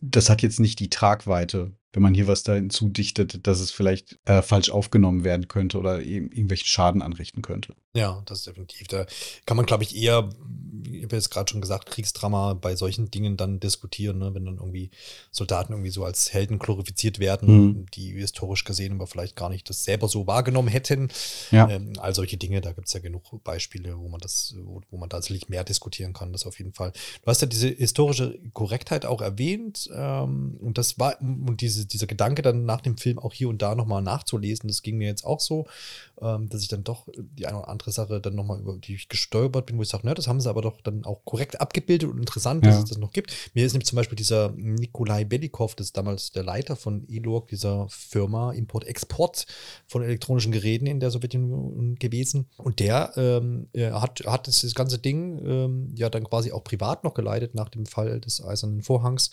[SPEAKER 2] das hat jetzt nicht die Tragweite, wenn man hier was da hinzudichtet, dass es vielleicht äh, falsch aufgenommen werden könnte oder irgendwelchen Schaden anrichten könnte.
[SPEAKER 1] Ja, das ist definitiv. Da kann man, glaube ich, eher, ich habe jetzt gerade schon gesagt, Kriegsdrama bei solchen Dingen dann diskutieren, ne? wenn dann irgendwie Soldaten irgendwie so als Helden glorifiziert werden, mhm. die historisch gesehen aber vielleicht gar nicht das selber so wahrgenommen hätten. Ja. Ähm, all solche Dinge, da gibt es ja genug Beispiele, wo man das, wo, wo man tatsächlich mehr diskutieren kann, das auf jeden Fall. Du hast ja diese historische Korrektheit auch erwähnt ähm, und das war, und diese, dieser Gedanke dann nach dem Film auch hier und da nochmal nachzulesen, das ging mir jetzt auch so, ähm, dass ich dann doch die eine oder andere Sache dann nochmal, über die ich gestolpert bin, wo ich sage, ne, das haben sie aber doch dann auch korrekt abgebildet und interessant, dass ja. es das noch gibt. Mir ist nämlich zum Beispiel dieser Nikolai Belikov, das ist damals der Leiter von ELOG, dieser Firma Import-Export von elektronischen Geräten in der Sowjetunion gewesen. Und der ähm, hat, hat das, das ganze Ding ähm, ja dann quasi auch privat noch geleitet nach dem Fall des Eisernen Vorhangs.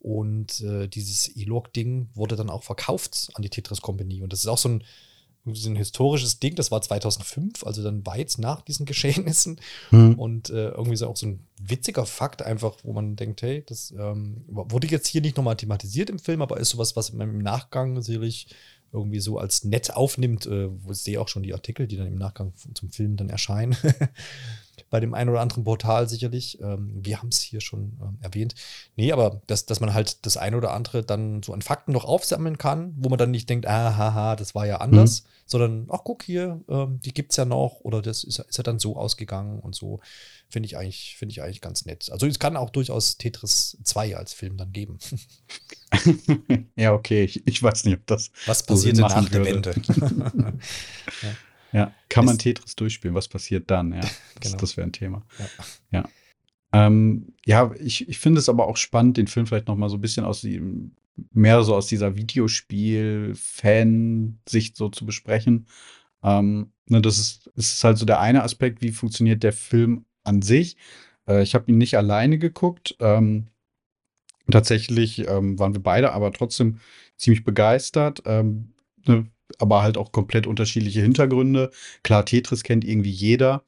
[SPEAKER 1] Und äh, dieses E-Log-Ding wurde dann auch verkauft an die Tetris Company. Und das ist auch so ein, so ein historisches Ding, das war 2005, also dann weit nach diesen Geschehnissen. Mhm. Und äh, irgendwie so auch so ein witziger Fakt, einfach, wo man denkt, hey, das ähm, wurde jetzt hier nicht nochmal thematisiert im Film, aber ist sowas, was man im Nachgang sicherlich irgendwie so als nett aufnimmt. Äh, wo ich sehe auch schon die Artikel, die dann im Nachgang zum Film dann erscheinen. bei dem einen oder anderen Portal sicherlich. Ähm, wir haben es hier schon ähm, erwähnt. Nee, aber dass, dass man halt das eine oder andere dann so an Fakten noch aufsammeln kann, wo man dann nicht denkt, ah, haha, das war ja anders, mhm. sondern, ach, guck hier, ähm, die gibt es ja noch oder das ist, ist ja dann so ausgegangen und so. Finde ich, eigentlich, find ich eigentlich ganz nett. Also es kann auch durchaus Tetris 2 als Film dann geben.
[SPEAKER 2] ja, okay, ich, ich, weiß nicht, ob das.
[SPEAKER 1] Was passierte nach der Wende?
[SPEAKER 2] ja. Ja, kann man Tetris durchspielen? Was passiert dann? Ja, das, genau. das wäre ein Thema. Ja. Ja, ähm, ja ich, ich finde es aber auch spannend, den Film vielleicht noch mal so ein bisschen aus dem, mehr so aus dieser Videospiel-Fan-Sicht so zu besprechen. Ähm, ne, das ist, ist halt so der eine Aspekt, wie funktioniert der Film an sich. Äh, ich habe ihn nicht alleine geguckt. Ähm, tatsächlich ähm, waren wir beide aber trotzdem ziemlich begeistert. Ähm, ne, aber halt auch komplett unterschiedliche Hintergründe. Klar, Tetris kennt irgendwie jeder.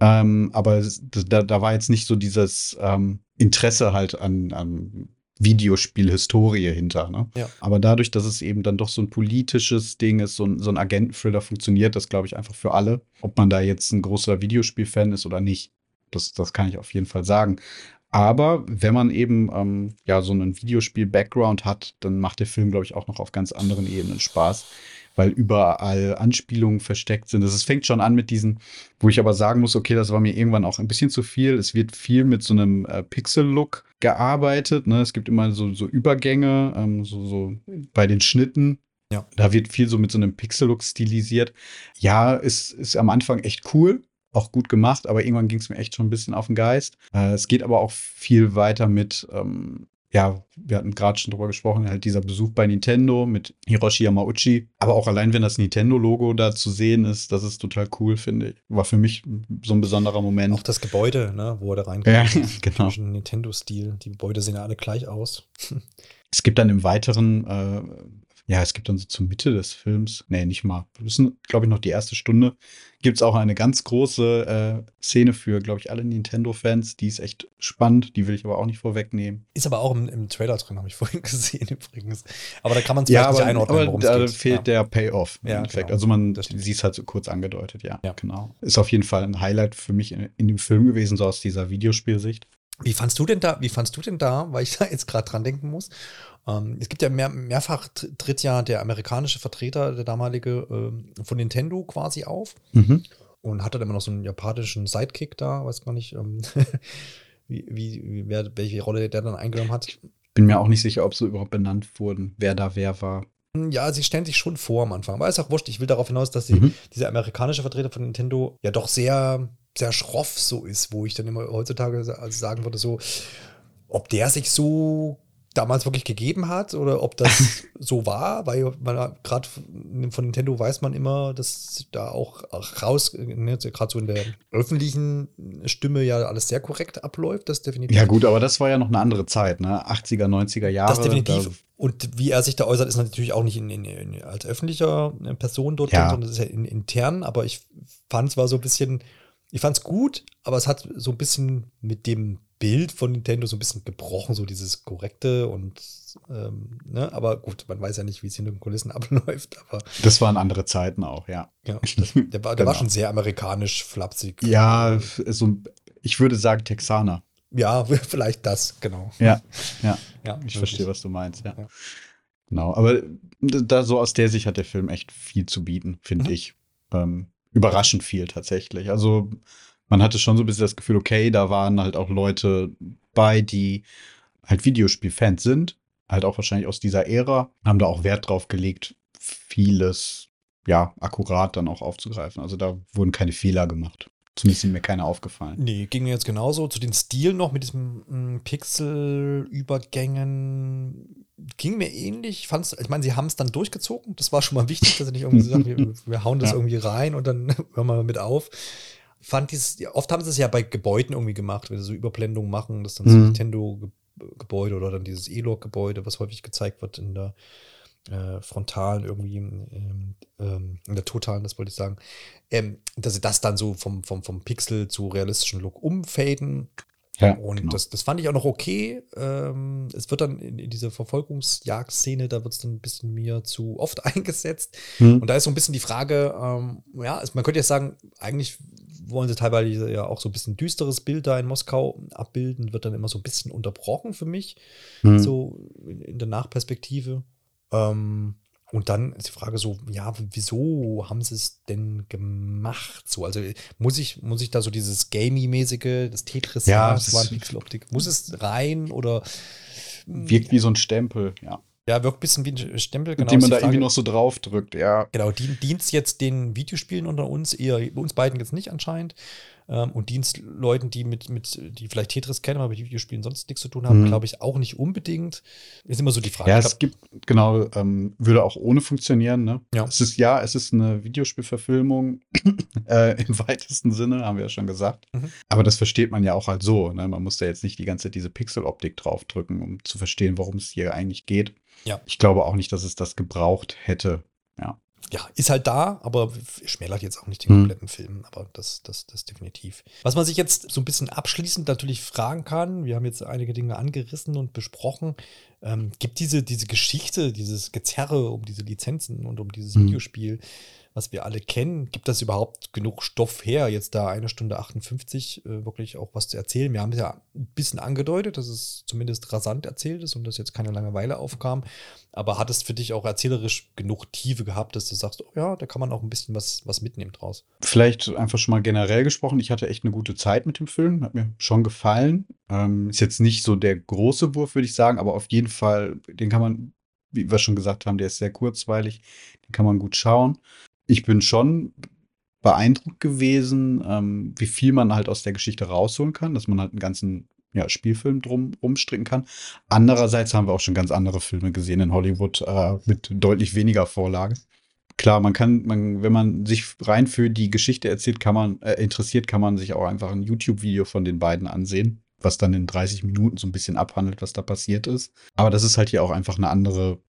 [SPEAKER 2] Ähm, aber da, da war jetzt nicht so dieses ähm, Interesse halt an, an Videospielhistorie hinter. Ne? Ja. Aber dadurch, dass es eben dann doch so ein politisches Ding ist, so ein, so ein Agenten-Thriller funktioniert das, glaube ich, einfach für alle. Ob man da jetzt ein großer Videospielfan ist oder nicht. Das, das kann ich auf jeden Fall sagen. Aber wenn man eben ähm, ja so einen Videospiel-Background hat, dann macht der Film, glaube ich, auch noch auf ganz anderen Ebenen Spaß weil überall Anspielungen versteckt sind. Es fängt schon an mit diesen, wo ich aber sagen muss, okay, das war mir irgendwann auch ein bisschen zu viel. Es wird viel mit so einem äh, Pixel-Look gearbeitet. Ne? Es gibt immer so, so Übergänge, ähm, so, so bei den Schnitten. Ja. Da wird viel so mit so einem Pixel-Look stilisiert. Ja, ist, ist am Anfang echt cool auch gut gemacht, aber irgendwann ging es mir echt schon ein bisschen auf den Geist. Äh, es geht aber auch viel weiter mit ähm, ja, wir hatten gerade schon drüber gesprochen, halt dieser Besuch bei Nintendo mit Hiroshi Yamauchi. Aber auch allein, wenn das Nintendo-Logo da zu sehen ist, das ist total cool, finde ich. War für mich so ein besonderer Moment.
[SPEAKER 1] Auch das Gebäude, ne, wo er da reinkommt. Ja, genau. Nintendo-Stil. Die Gebäude sehen ja alle gleich aus.
[SPEAKER 2] es gibt dann im Weiteren äh, ja, es gibt dann so zur Mitte des Films, nee, nicht mal, das ist, glaube ich, noch die erste Stunde, gibt es auch eine ganz große äh, Szene für, glaube ich, alle Nintendo-Fans. Die ist echt spannend, die will ich aber auch nicht vorwegnehmen.
[SPEAKER 1] Ist aber auch im, im Trailer drin, habe ich vorhin gesehen übrigens. Aber da kann man
[SPEAKER 2] es ja, nicht einordnen, aber da geht. fehlt ja. der Payoff im ja, Endeffekt. Genau. Also man sieht es halt so kurz angedeutet, ja, ja, genau. Ist auf jeden Fall ein Highlight für mich in, in dem Film gewesen, so aus dieser Videospielsicht.
[SPEAKER 1] Wie fandst du denn da, wie fandst du denn da, weil ich da jetzt gerade dran denken muss? Ähm, es gibt ja mehr, mehrfach tritt ja der amerikanische Vertreter, der damalige, ähm, von Nintendo quasi auf. Mhm. und hat dann immer noch so einen japanischen Sidekick da, weiß gar nicht, ähm, wie, wie, wer, welche Rolle der dann eingenommen hat.
[SPEAKER 2] Bin mir auch nicht sicher, ob so überhaupt benannt wurden, wer da wer war.
[SPEAKER 1] Ja, sie stellen sich schon vor am Anfang. Aber ist auch wurscht. Ich will darauf hinaus, dass die, mhm. dieser amerikanische Vertreter von Nintendo ja doch sehr, sehr schroff so ist, wo ich dann immer heutzutage sagen würde, so, ob der sich so damals wirklich gegeben hat oder ob das so war, weil man gerade von Nintendo weiß man immer, dass da auch raus, ne, gerade so in der öffentlichen Stimme ja alles sehr korrekt abläuft, das definitiv.
[SPEAKER 2] Ja gut, aber das war ja noch eine andere Zeit, ne? 80er, 90er Jahre. Das
[SPEAKER 1] definitiv. Da und wie er sich da äußert, ist natürlich auch nicht in, in, in, als öffentlicher Person dort,
[SPEAKER 2] ja.
[SPEAKER 1] sondern das ist ja intern, aber ich fand es war so ein bisschen, ich fand es gut, aber es hat so ein bisschen mit dem Bild von Nintendo so ein bisschen gebrochen, so dieses korrekte und ähm, ne, aber gut, man weiß ja nicht, wie es hinter den Kulissen abläuft, aber.
[SPEAKER 2] Das waren andere Zeiten auch, ja.
[SPEAKER 1] ja das, der, war, der genau. war schon sehr amerikanisch flapsig.
[SPEAKER 2] Ja, so, ich würde sagen Texaner.
[SPEAKER 1] Ja, vielleicht das, genau.
[SPEAKER 2] Ja, ja. ja ich verstehe, was du meinst, ja. ja. Genau, aber da so aus der Sicht hat der Film echt viel zu bieten, finde mhm. ich. Ähm, überraschend viel tatsächlich. Also man hatte schon so ein bisschen das Gefühl, okay, da waren halt auch Leute bei, die halt Videospielfans sind, halt auch wahrscheinlich aus dieser Ära, haben da auch Wert drauf gelegt, vieles ja akkurat dann auch aufzugreifen. Also da wurden keine Fehler gemacht. Zumindest sind mir keine aufgefallen.
[SPEAKER 1] Nee, ging mir jetzt genauso. Zu den Stilen noch mit diesen mm, Pixel-Übergängen ging mir ähnlich. Ich, ich meine, sie haben es dann durchgezogen. Das war schon mal wichtig, dass sie nicht irgendwie sagen, wir, wir hauen das ja. irgendwie rein und dann hören wir mit auf fand dieses, oft haben sie es ja bei Gebäuden irgendwie gemacht, wenn sie so Überblendungen machen, das dann so mhm. Nintendo-Gebäude oder dann dieses E-Log-Gebäude, was häufig gezeigt wird in der äh, frontalen irgendwie, ähm, ähm, in der totalen, das wollte ich sagen, ähm, dass sie das dann so vom, vom, vom Pixel zu realistischen Look umfaden. Ja, und genau. das, das fand ich auch noch okay. Ähm, es wird dann in, in diese Verfolgungsjagdszene, da wird es dann ein bisschen mir zu oft eingesetzt. Mhm. Und da ist so ein bisschen die Frage, ähm, ja, man könnte ja sagen, eigentlich wollen sie teilweise ja auch so ein bisschen düsteres Bild da in Moskau abbilden, wird dann immer so ein bisschen unterbrochen für mich, mhm. so in, der Nachperspektive. Ähm, und dann ist die Frage so, ja, wieso haben sie es denn gemacht? So, also muss ich, muss ich da so dieses Gamey-mäßige, das Tetris,
[SPEAKER 2] ja, das
[SPEAKER 1] war Pixeloptik, muss es rein oder
[SPEAKER 2] wirkt wie so ein Stempel, ja.
[SPEAKER 1] Ja, wirkt ein bisschen wie ein Stempel,
[SPEAKER 2] genau. Den man da Frage, irgendwie noch so drauf drückt, ja.
[SPEAKER 1] Genau, dient jetzt den Videospielen unter uns, eher uns beiden jetzt nicht anscheinend ähm, und Dienstleuten, die mit, mit, die vielleicht Tetris kennen, aber mit Videospielen sonst nichts zu tun haben, mhm. glaube ich auch nicht unbedingt. Ist immer so die Frage.
[SPEAKER 2] Ja, es gibt, genau, ähm, würde auch ohne funktionieren, ne?
[SPEAKER 1] Ja.
[SPEAKER 2] Es ist, ja, es ist eine Videospielverfilmung äh, im weitesten Sinne, haben wir ja schon gesagt. Mhm. Aber das versteht man ja auch halt so, ne? Man muss da jetzt nicht die ganze Zeit diese Pixeloptik draufdrücken, um zu verstehen, worum es hier eigentlich geht.
[SPEAKER 1] Ja.
[SPEAKER 2] Ich glaube auch nicht, dass es das gebraucht hätte. Ja
[SPEAKER 1] ja, ist halt da, aber schmälert jetzt auch nicht den mhm. kompletten mhm. Film, aber das, das, das definitiv. Was man sich jetzt so ein bisschen abschließend natürlich fragen kann, wir haben jetzt einige Dinge angerissen und besprochen, ähm, gibt diese, diese Geschichte, dieses Gezerre um diese Lizenzen und um dieses mhm. Videospiel, was wir alle kennen. Gibt das überhaupt genug Stoff her, jetzt da eine Stunde 58 äh, wirklich auch was zu erzählen? Wir haben es ja ein bisschen angedeutet, dass es zumindest rasant erzählt ist und dass jetzt keine Langeweile aufkam. Aber hat es für dich auch erzählerisch genug Tiefe gehabt, dass du sagst, oh ja, da kann man auch ein bisschen was, was mitnehmen draus?
[SPEAKER 2] Vielleicht einfach schon mal generell gesprochen. Ich hatte echt eine gute Zeit mit dem Film, hat mir schon gefallen. Ähm, ist jetzt nicht so der große Wurf, würde ich sagen, aber auf jeden Fall, den kann man wie wir schon gesagt haben, der ist sehr kurzweilig, den kann man gut schauen ich bin schon beeindruckt gewesen, ähm, wie viel man halt aus der Geschichte rausholen kann, dass man halt einen ganzen ja, Spielfilm drum rumstricken kann. Andererseits haben wir auch schon ganz andere Filme gesehen in Hollywood äh, mit deutlich weniger Vorlage. Klar, man kann, man, wenn man sich rein für die Geschichte erzählt, kann man, äh, interessiert, kann man sich auch einfach ein YouTube-Video von den beiden ansehen, was dann in 30 Minuten so ein bisschen abhandelt, was da passiert ist. Aber das ist halt hier auch einfach eine andere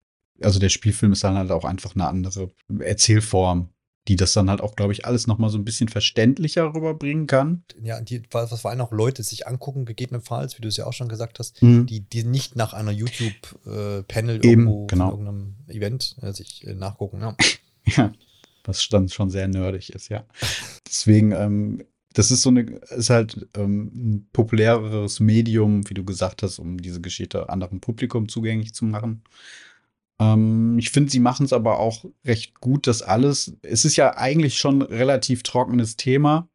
[SPEAKER 2] also der Spielfilm ist dann halt auch einfach eine andere Erzählform, die das dann halt auch, glaube ich, alles nochmal so ein bisschen verständlicher rüberbringen kann.
[SPEAKER 1] Ja, die, was vor allem auch Leute sich angucken, gegebenenfalls, wie du es ja auch schon gesagt hast, mhm. die, die nicht nach einer YouTube-Panel
[SPEAKER 2] äh, irgendwo
[SPEAKER 1] genau. von irgendeinem Event äh, sich äh, nachgucken. Ja.
[SPEAKER 2] ja, was dann schon sehr nerdig ist, ja. Deswegen, ähm, das ist so eine, ist halt ähm, ein populäreres Medium, wie du gesagt hast, um diese Geschichte anderem Publikum zugänglich zu machen. Ähm, ich finde, sie machen es aber auch recht gut, dass alles. Es ist ja eigentlich schon relativ trockenes Thema.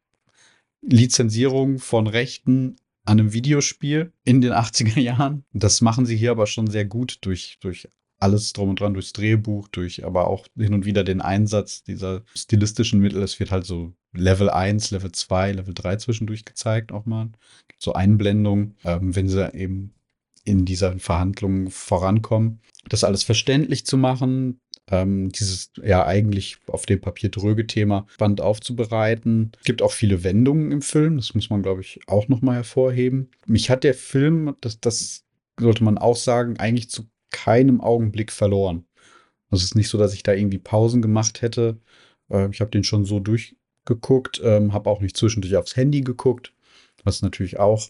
[SPEAKER 2] Lizenzierung von Rechten an einem Videospiel in den 80er Jahren. Das machen sie hier aber schon sehr gut durch, durch alles drum und dran, durchs Drehbuch, durch aber auch hin und wieder den Einsatz dieser stilistischen Mittel. Es wird halt so Level 1, Level 2, Level 3 zwischendurch gezeigt auch mal. So Einblendungen, ähm, wenn sie eben in dieser Verhandlung vorankommen. Das alles verständlich zu machen, ähm, dieses ja eigentlich auf dem Papier dröge Thema spannend aufzubereiten. Es gibt auch viele Wendungen im Film, das muss man, glaube ich, auch nochmal hervorheben. Mich hat der Film, das, das sollte man auch sagen, eigentlich zu keinem Augenblick verloren. Also es ist nicht so, dass ich da irgendwie Pausen gemacht hätte. Äh, ich habe den schon so durchgeguckt, ähm, habe auch nicht zwischendurch aufs Handy geguckt, was natürlich auch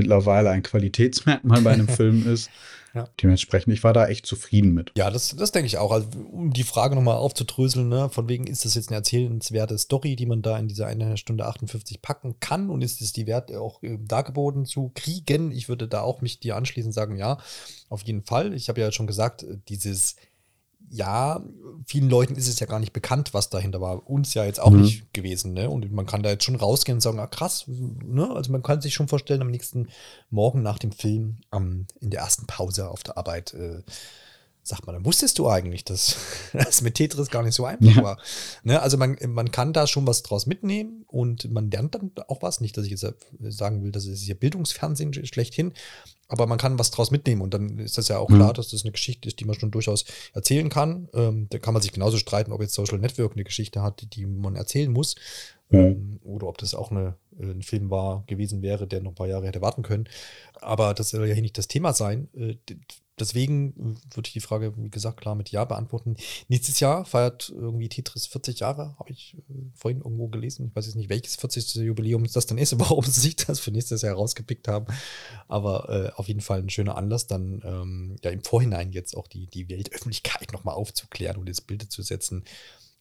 [SPEAKER 2] mittlerweile ein Qualitätsmerkmal bei einem Film ist. Ja. Dementsprechend, ich war da echt zufrieden mit.
[SPEAKER 1] Ja, das, das denke ich auch. Also, um die Frage nochmal aufzudröseln, ne, von wegen, ist das jetzt eine erzählenswerte Story, die man da in dieser eine Stunde 58 packen kann und ist es die Wert auch äh, dargeboten zu kriegen? Ich würde da auch mich dir anschließend sagen, ja, auf jeden Fall. Ich habe ja schon gesagt, äh, dieses ja, vielen Leuten ist es ja gar nicht bekannt, was dahinter war. Uns ja jetzt auch mhm. nicht gewesen, ne? Und man kann da jetzt schon rausgehen und sagen, ah, krass, ne? Also man kann sich schon vorstellen, am nächsten Morgen nach dem Film, ähm, in der ersten Pause auf der Arbeit, äh, sagt man, dann wusstest du eigentlich, dass das mit Tetris gar nicht so einfach ja. war. Ne? Also man, man kann da schon was draus mitnehmen und man lernt dann auch was. Nicht, dass ich jetzt sagen will, dass es hier Bildungsfernsehen schlechthin, aber man kann was draus mitnehmen und dann ist das ja auch mhm. klar, dass das eine Geschichte ist, die man schon durchaus erzählen kann. Ähm, da kann man sich genauso streiten, ob jetzt Social Network eine Geschichte hat, die, man erzählen muss. Mhm. Ähm, oder ob das auch eine, äh, ein Film war, gewesen wäre, der noch ein paar Jahre hätte warten können. Aber das soll ja hier nicht das Thema sein. Deswegen würde ich die Frage, wie gesagt, klar mit Ja beantworten. Nächstes Jahr feiert irgendwie Tetris 40 Jahre, habe ich äh, vorhin irgendwo gelesen. Ich weiß jetzt nicht, welches 40. Jubiläum das dann ist, warum sie sich das für nächstes Jahr rausgepickt haben. Aber äh, auf jeden Fall ein schöner Anlass, dann ähm, ja im Vorhinein jetzt auch die, die Weltöffentlichkeit nochmal aufzuklären und ins Bild zu setzen,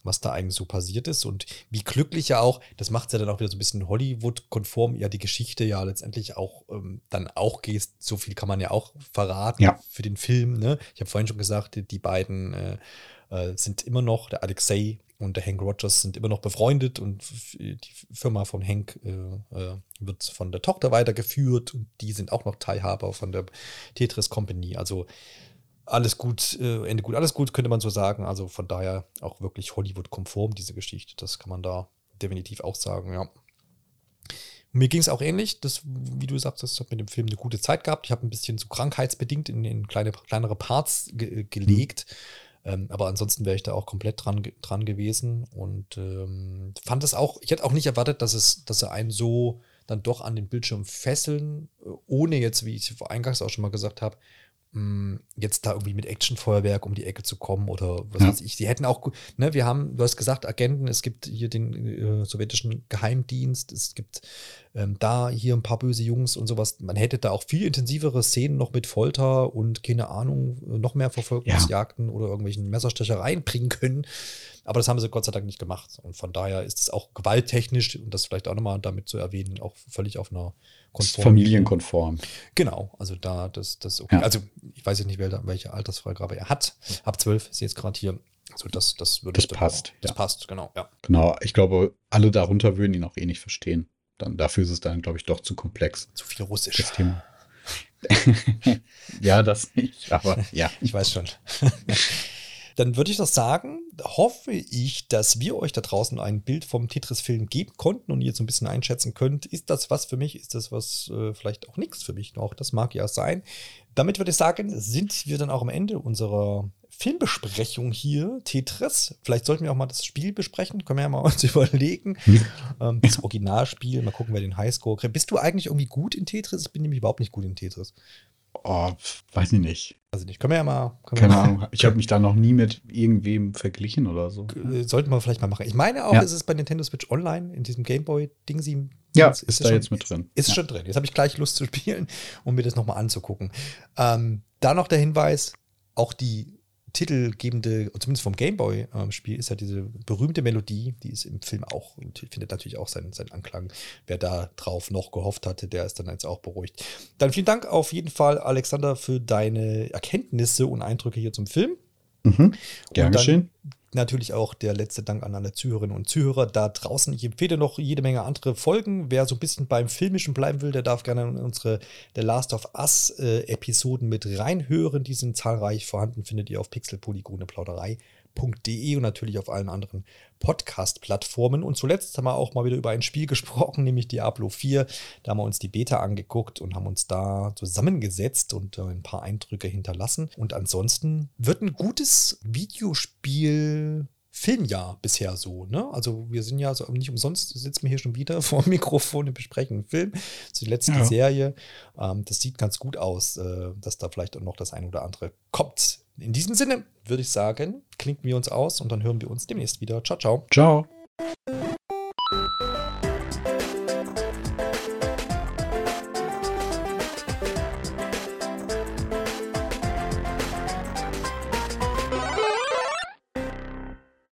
[SPEAKER 1] was da eigentlich so passiert ist und wie glücklich ja auch, das macht es ja dann auch wieder so ein bisschen Hollywood-konform, ja die Geschichte ja letztendlich auch ähm, dann auch geht, so viel kann man ja auch verraten ja. für den Film. Ne? Ich habe vorhin schon gesagt, die, die beiden äh, äh, sind immer noch, der Alexei und der Hank Rogers sind immer noch befreundet und die Firma von Hank äh, äh, wird von der Tochter weitergeführt und die sind auch noch Teilhaber von der Tetris Company. Also alles gut, äh, Ende gut, alles gut, könnte man so sagen. Also von daher auch wirklich Hollywood-konform, diese Geschichte. Das kann man da definitiv auch sagen, ja. mir ging es auch ähnlich, das, wie du sagst, das hat mit dem Film eine gute Zeit gehabt. Ich habe ein bisschen so krankheitsbedingt in, in kleine, kleinere Parts ge gelegt. Mhm. Ähm, aber ansonsten wäre ich da auch komplett dran, dran gewesen und ähm, fand es auch, ich hätte auch nicht erwartet, dass es, dass er einen so dann doch an den Bildschirm fesseln, äh, ohne jetzt, wie ich eingangs auch schon mal gesagt habe, jetzt da irgendwie mit Actionfeuerwerk um die Ecke zu kommen oder was ja. weiß ich. Sie hätten auch, ne, wir haben, du hast gesagt, Agenten, es gibt hier den äh, sowjetischen Geheimdienst, es gibt ähm, da hier ein paar böse Jungs und sowas. Man hätte da auch viel intensivere Szenen noch mit Folter und keine Ahnung, noch mehr Verfolgungsjagden ja. oder irgendwelchen Messerstechereien bringen können. Aber das haben sie Gott sei Dank nicht gemacht. Und von daher ist es auch gewalttechnisch, und das vielleicht auch nochmal damit zu erwähnen, auch völlig auf einer
[SPEAKER 2] konform. Familienkonform.
[SPEAKER 1] Genau, also da, das, das okay. Ja. Also ich weiß jetzt nicht, welche Altersfreigabe er hat. Ab zwölf ist jetzt gerade hier. Also das, das würde
[SPEAKER 2] Das passt.
[SPEAKER 1] Das ja. passt, genau, ja.
[SPEAKER 2] Genau, ich glaube, alle darunter würden ihn auch eh nicht verstehen. Dann, dafür ist es dann, glaube ich, doch zu komplex.
[SPEAKER 1] Zu viel Russisch.
[SPEAKER 2] Das Thema. ja, das nicht, aber ja.
[SPEAKER 1] Ich weiß schon. Dann würde ich doch sagen, hoffe ich, dass wir euch da draußen ein Bild vom Tetris-Film geben konnten und ihr so ein bisschen einschätzen könnt, ist das was für mich, ist das was äh, vielleicht auch nichts für mich noch, das mag ja sein. Damit würde ich sagen, sind wir dann auch am Ende unserer Filmbesprechung hier, Tetris. Vielleicht sollten wir auch mal das Spiel besprechen, können wir ja mal uns überlegen. ähm, das Originalspiel, mal gucken, wer den Highscore kriegt. Bist du eigentlich irgendwie gut in Tetris? Ich bin nämlich überhaupt nicht gut in Tetris.
[SPEAKER 2] Oh, weiß ich nicht.
[SPEAKER 1] Also nicht. Können wir ja mal.
[SPEAKER 2] Keine Ahnung. Ich habe mich da noch nie mit irgendwem verglichen oder so.
[SPEAKER 1] Äh, sollten wir vielleicht mal machen. Ich meine auch, ja. ist es bei Nintendo Switch Online in diesem Gameboy-Ding sie.
[SPEAKER 2] Ja, ist, ist da schon, jetzt mit drin.
[SPEAKER 1] Ist
[SPEAKER 2] ja.
[SPEAKER 1] schon drin. Jetzt habe ich gleich Lust zu spielen, um mir das nochmal anzugucken. Ähm, da noch der Hinweis: auch die titelgebende, zumindest vom Gameboy-Spiel, ist ja diese berühmte Melodie, die ist im Film auch, findet natürlich auch seinen, seinen Anklang. Wer da drauf noch gehofft hatte, der ist dann jetzt auch beruhigt. Dann vielen Dank auf jeden Fall, Alexander, für deine Erkenntnisse und Eindrücke hier zum Film.
[SPEAKER 2] Mhm. Gern geschehen.
[SPEAKER 1] Natürlich auch der letzte Dank an alle Zuhörerinnen und Zuhörer da draußen. Ich empfehle noch jede Menge andere Folgen. Wer so ein bisschen beim Filmischen bleiben will, der darf gerne in unsere The Last of Us äh, Episoden mit reinhören. Die sind zahlreich vorhanden, findet ihr auf Pixelpolygone Plauderei podcast.de und natürlich auf allen anderen Podcast-Plattformen. Und zuletzt haben wir auch mal wieder über ein Spiel gesprochen, nämlich Diablo 4. Da haben wir uns die Beta angeguckt und haben uns da zusammengesetzt und äh, ein paar Eindrücke hinterlassen. Und ansonsten wird ein gutes Videospiel Filmjahr bisher so, ne? Also wir sind ja so nicht umsonst sitzen wir hier schon wieder vor dem Mikrofon und besprechen einen Film. Das ist die letzte ja. Serie. Ähm, das sieht ganz gut aus, äh, dass da vielleicht auch noch das ein oder andere kommt in diesem Sinne würde ich sagen, klinken wir uns aus und dann hören wir uns demnächst wieder. Ciao, ciao.
[SPEAKER 2] Ciao.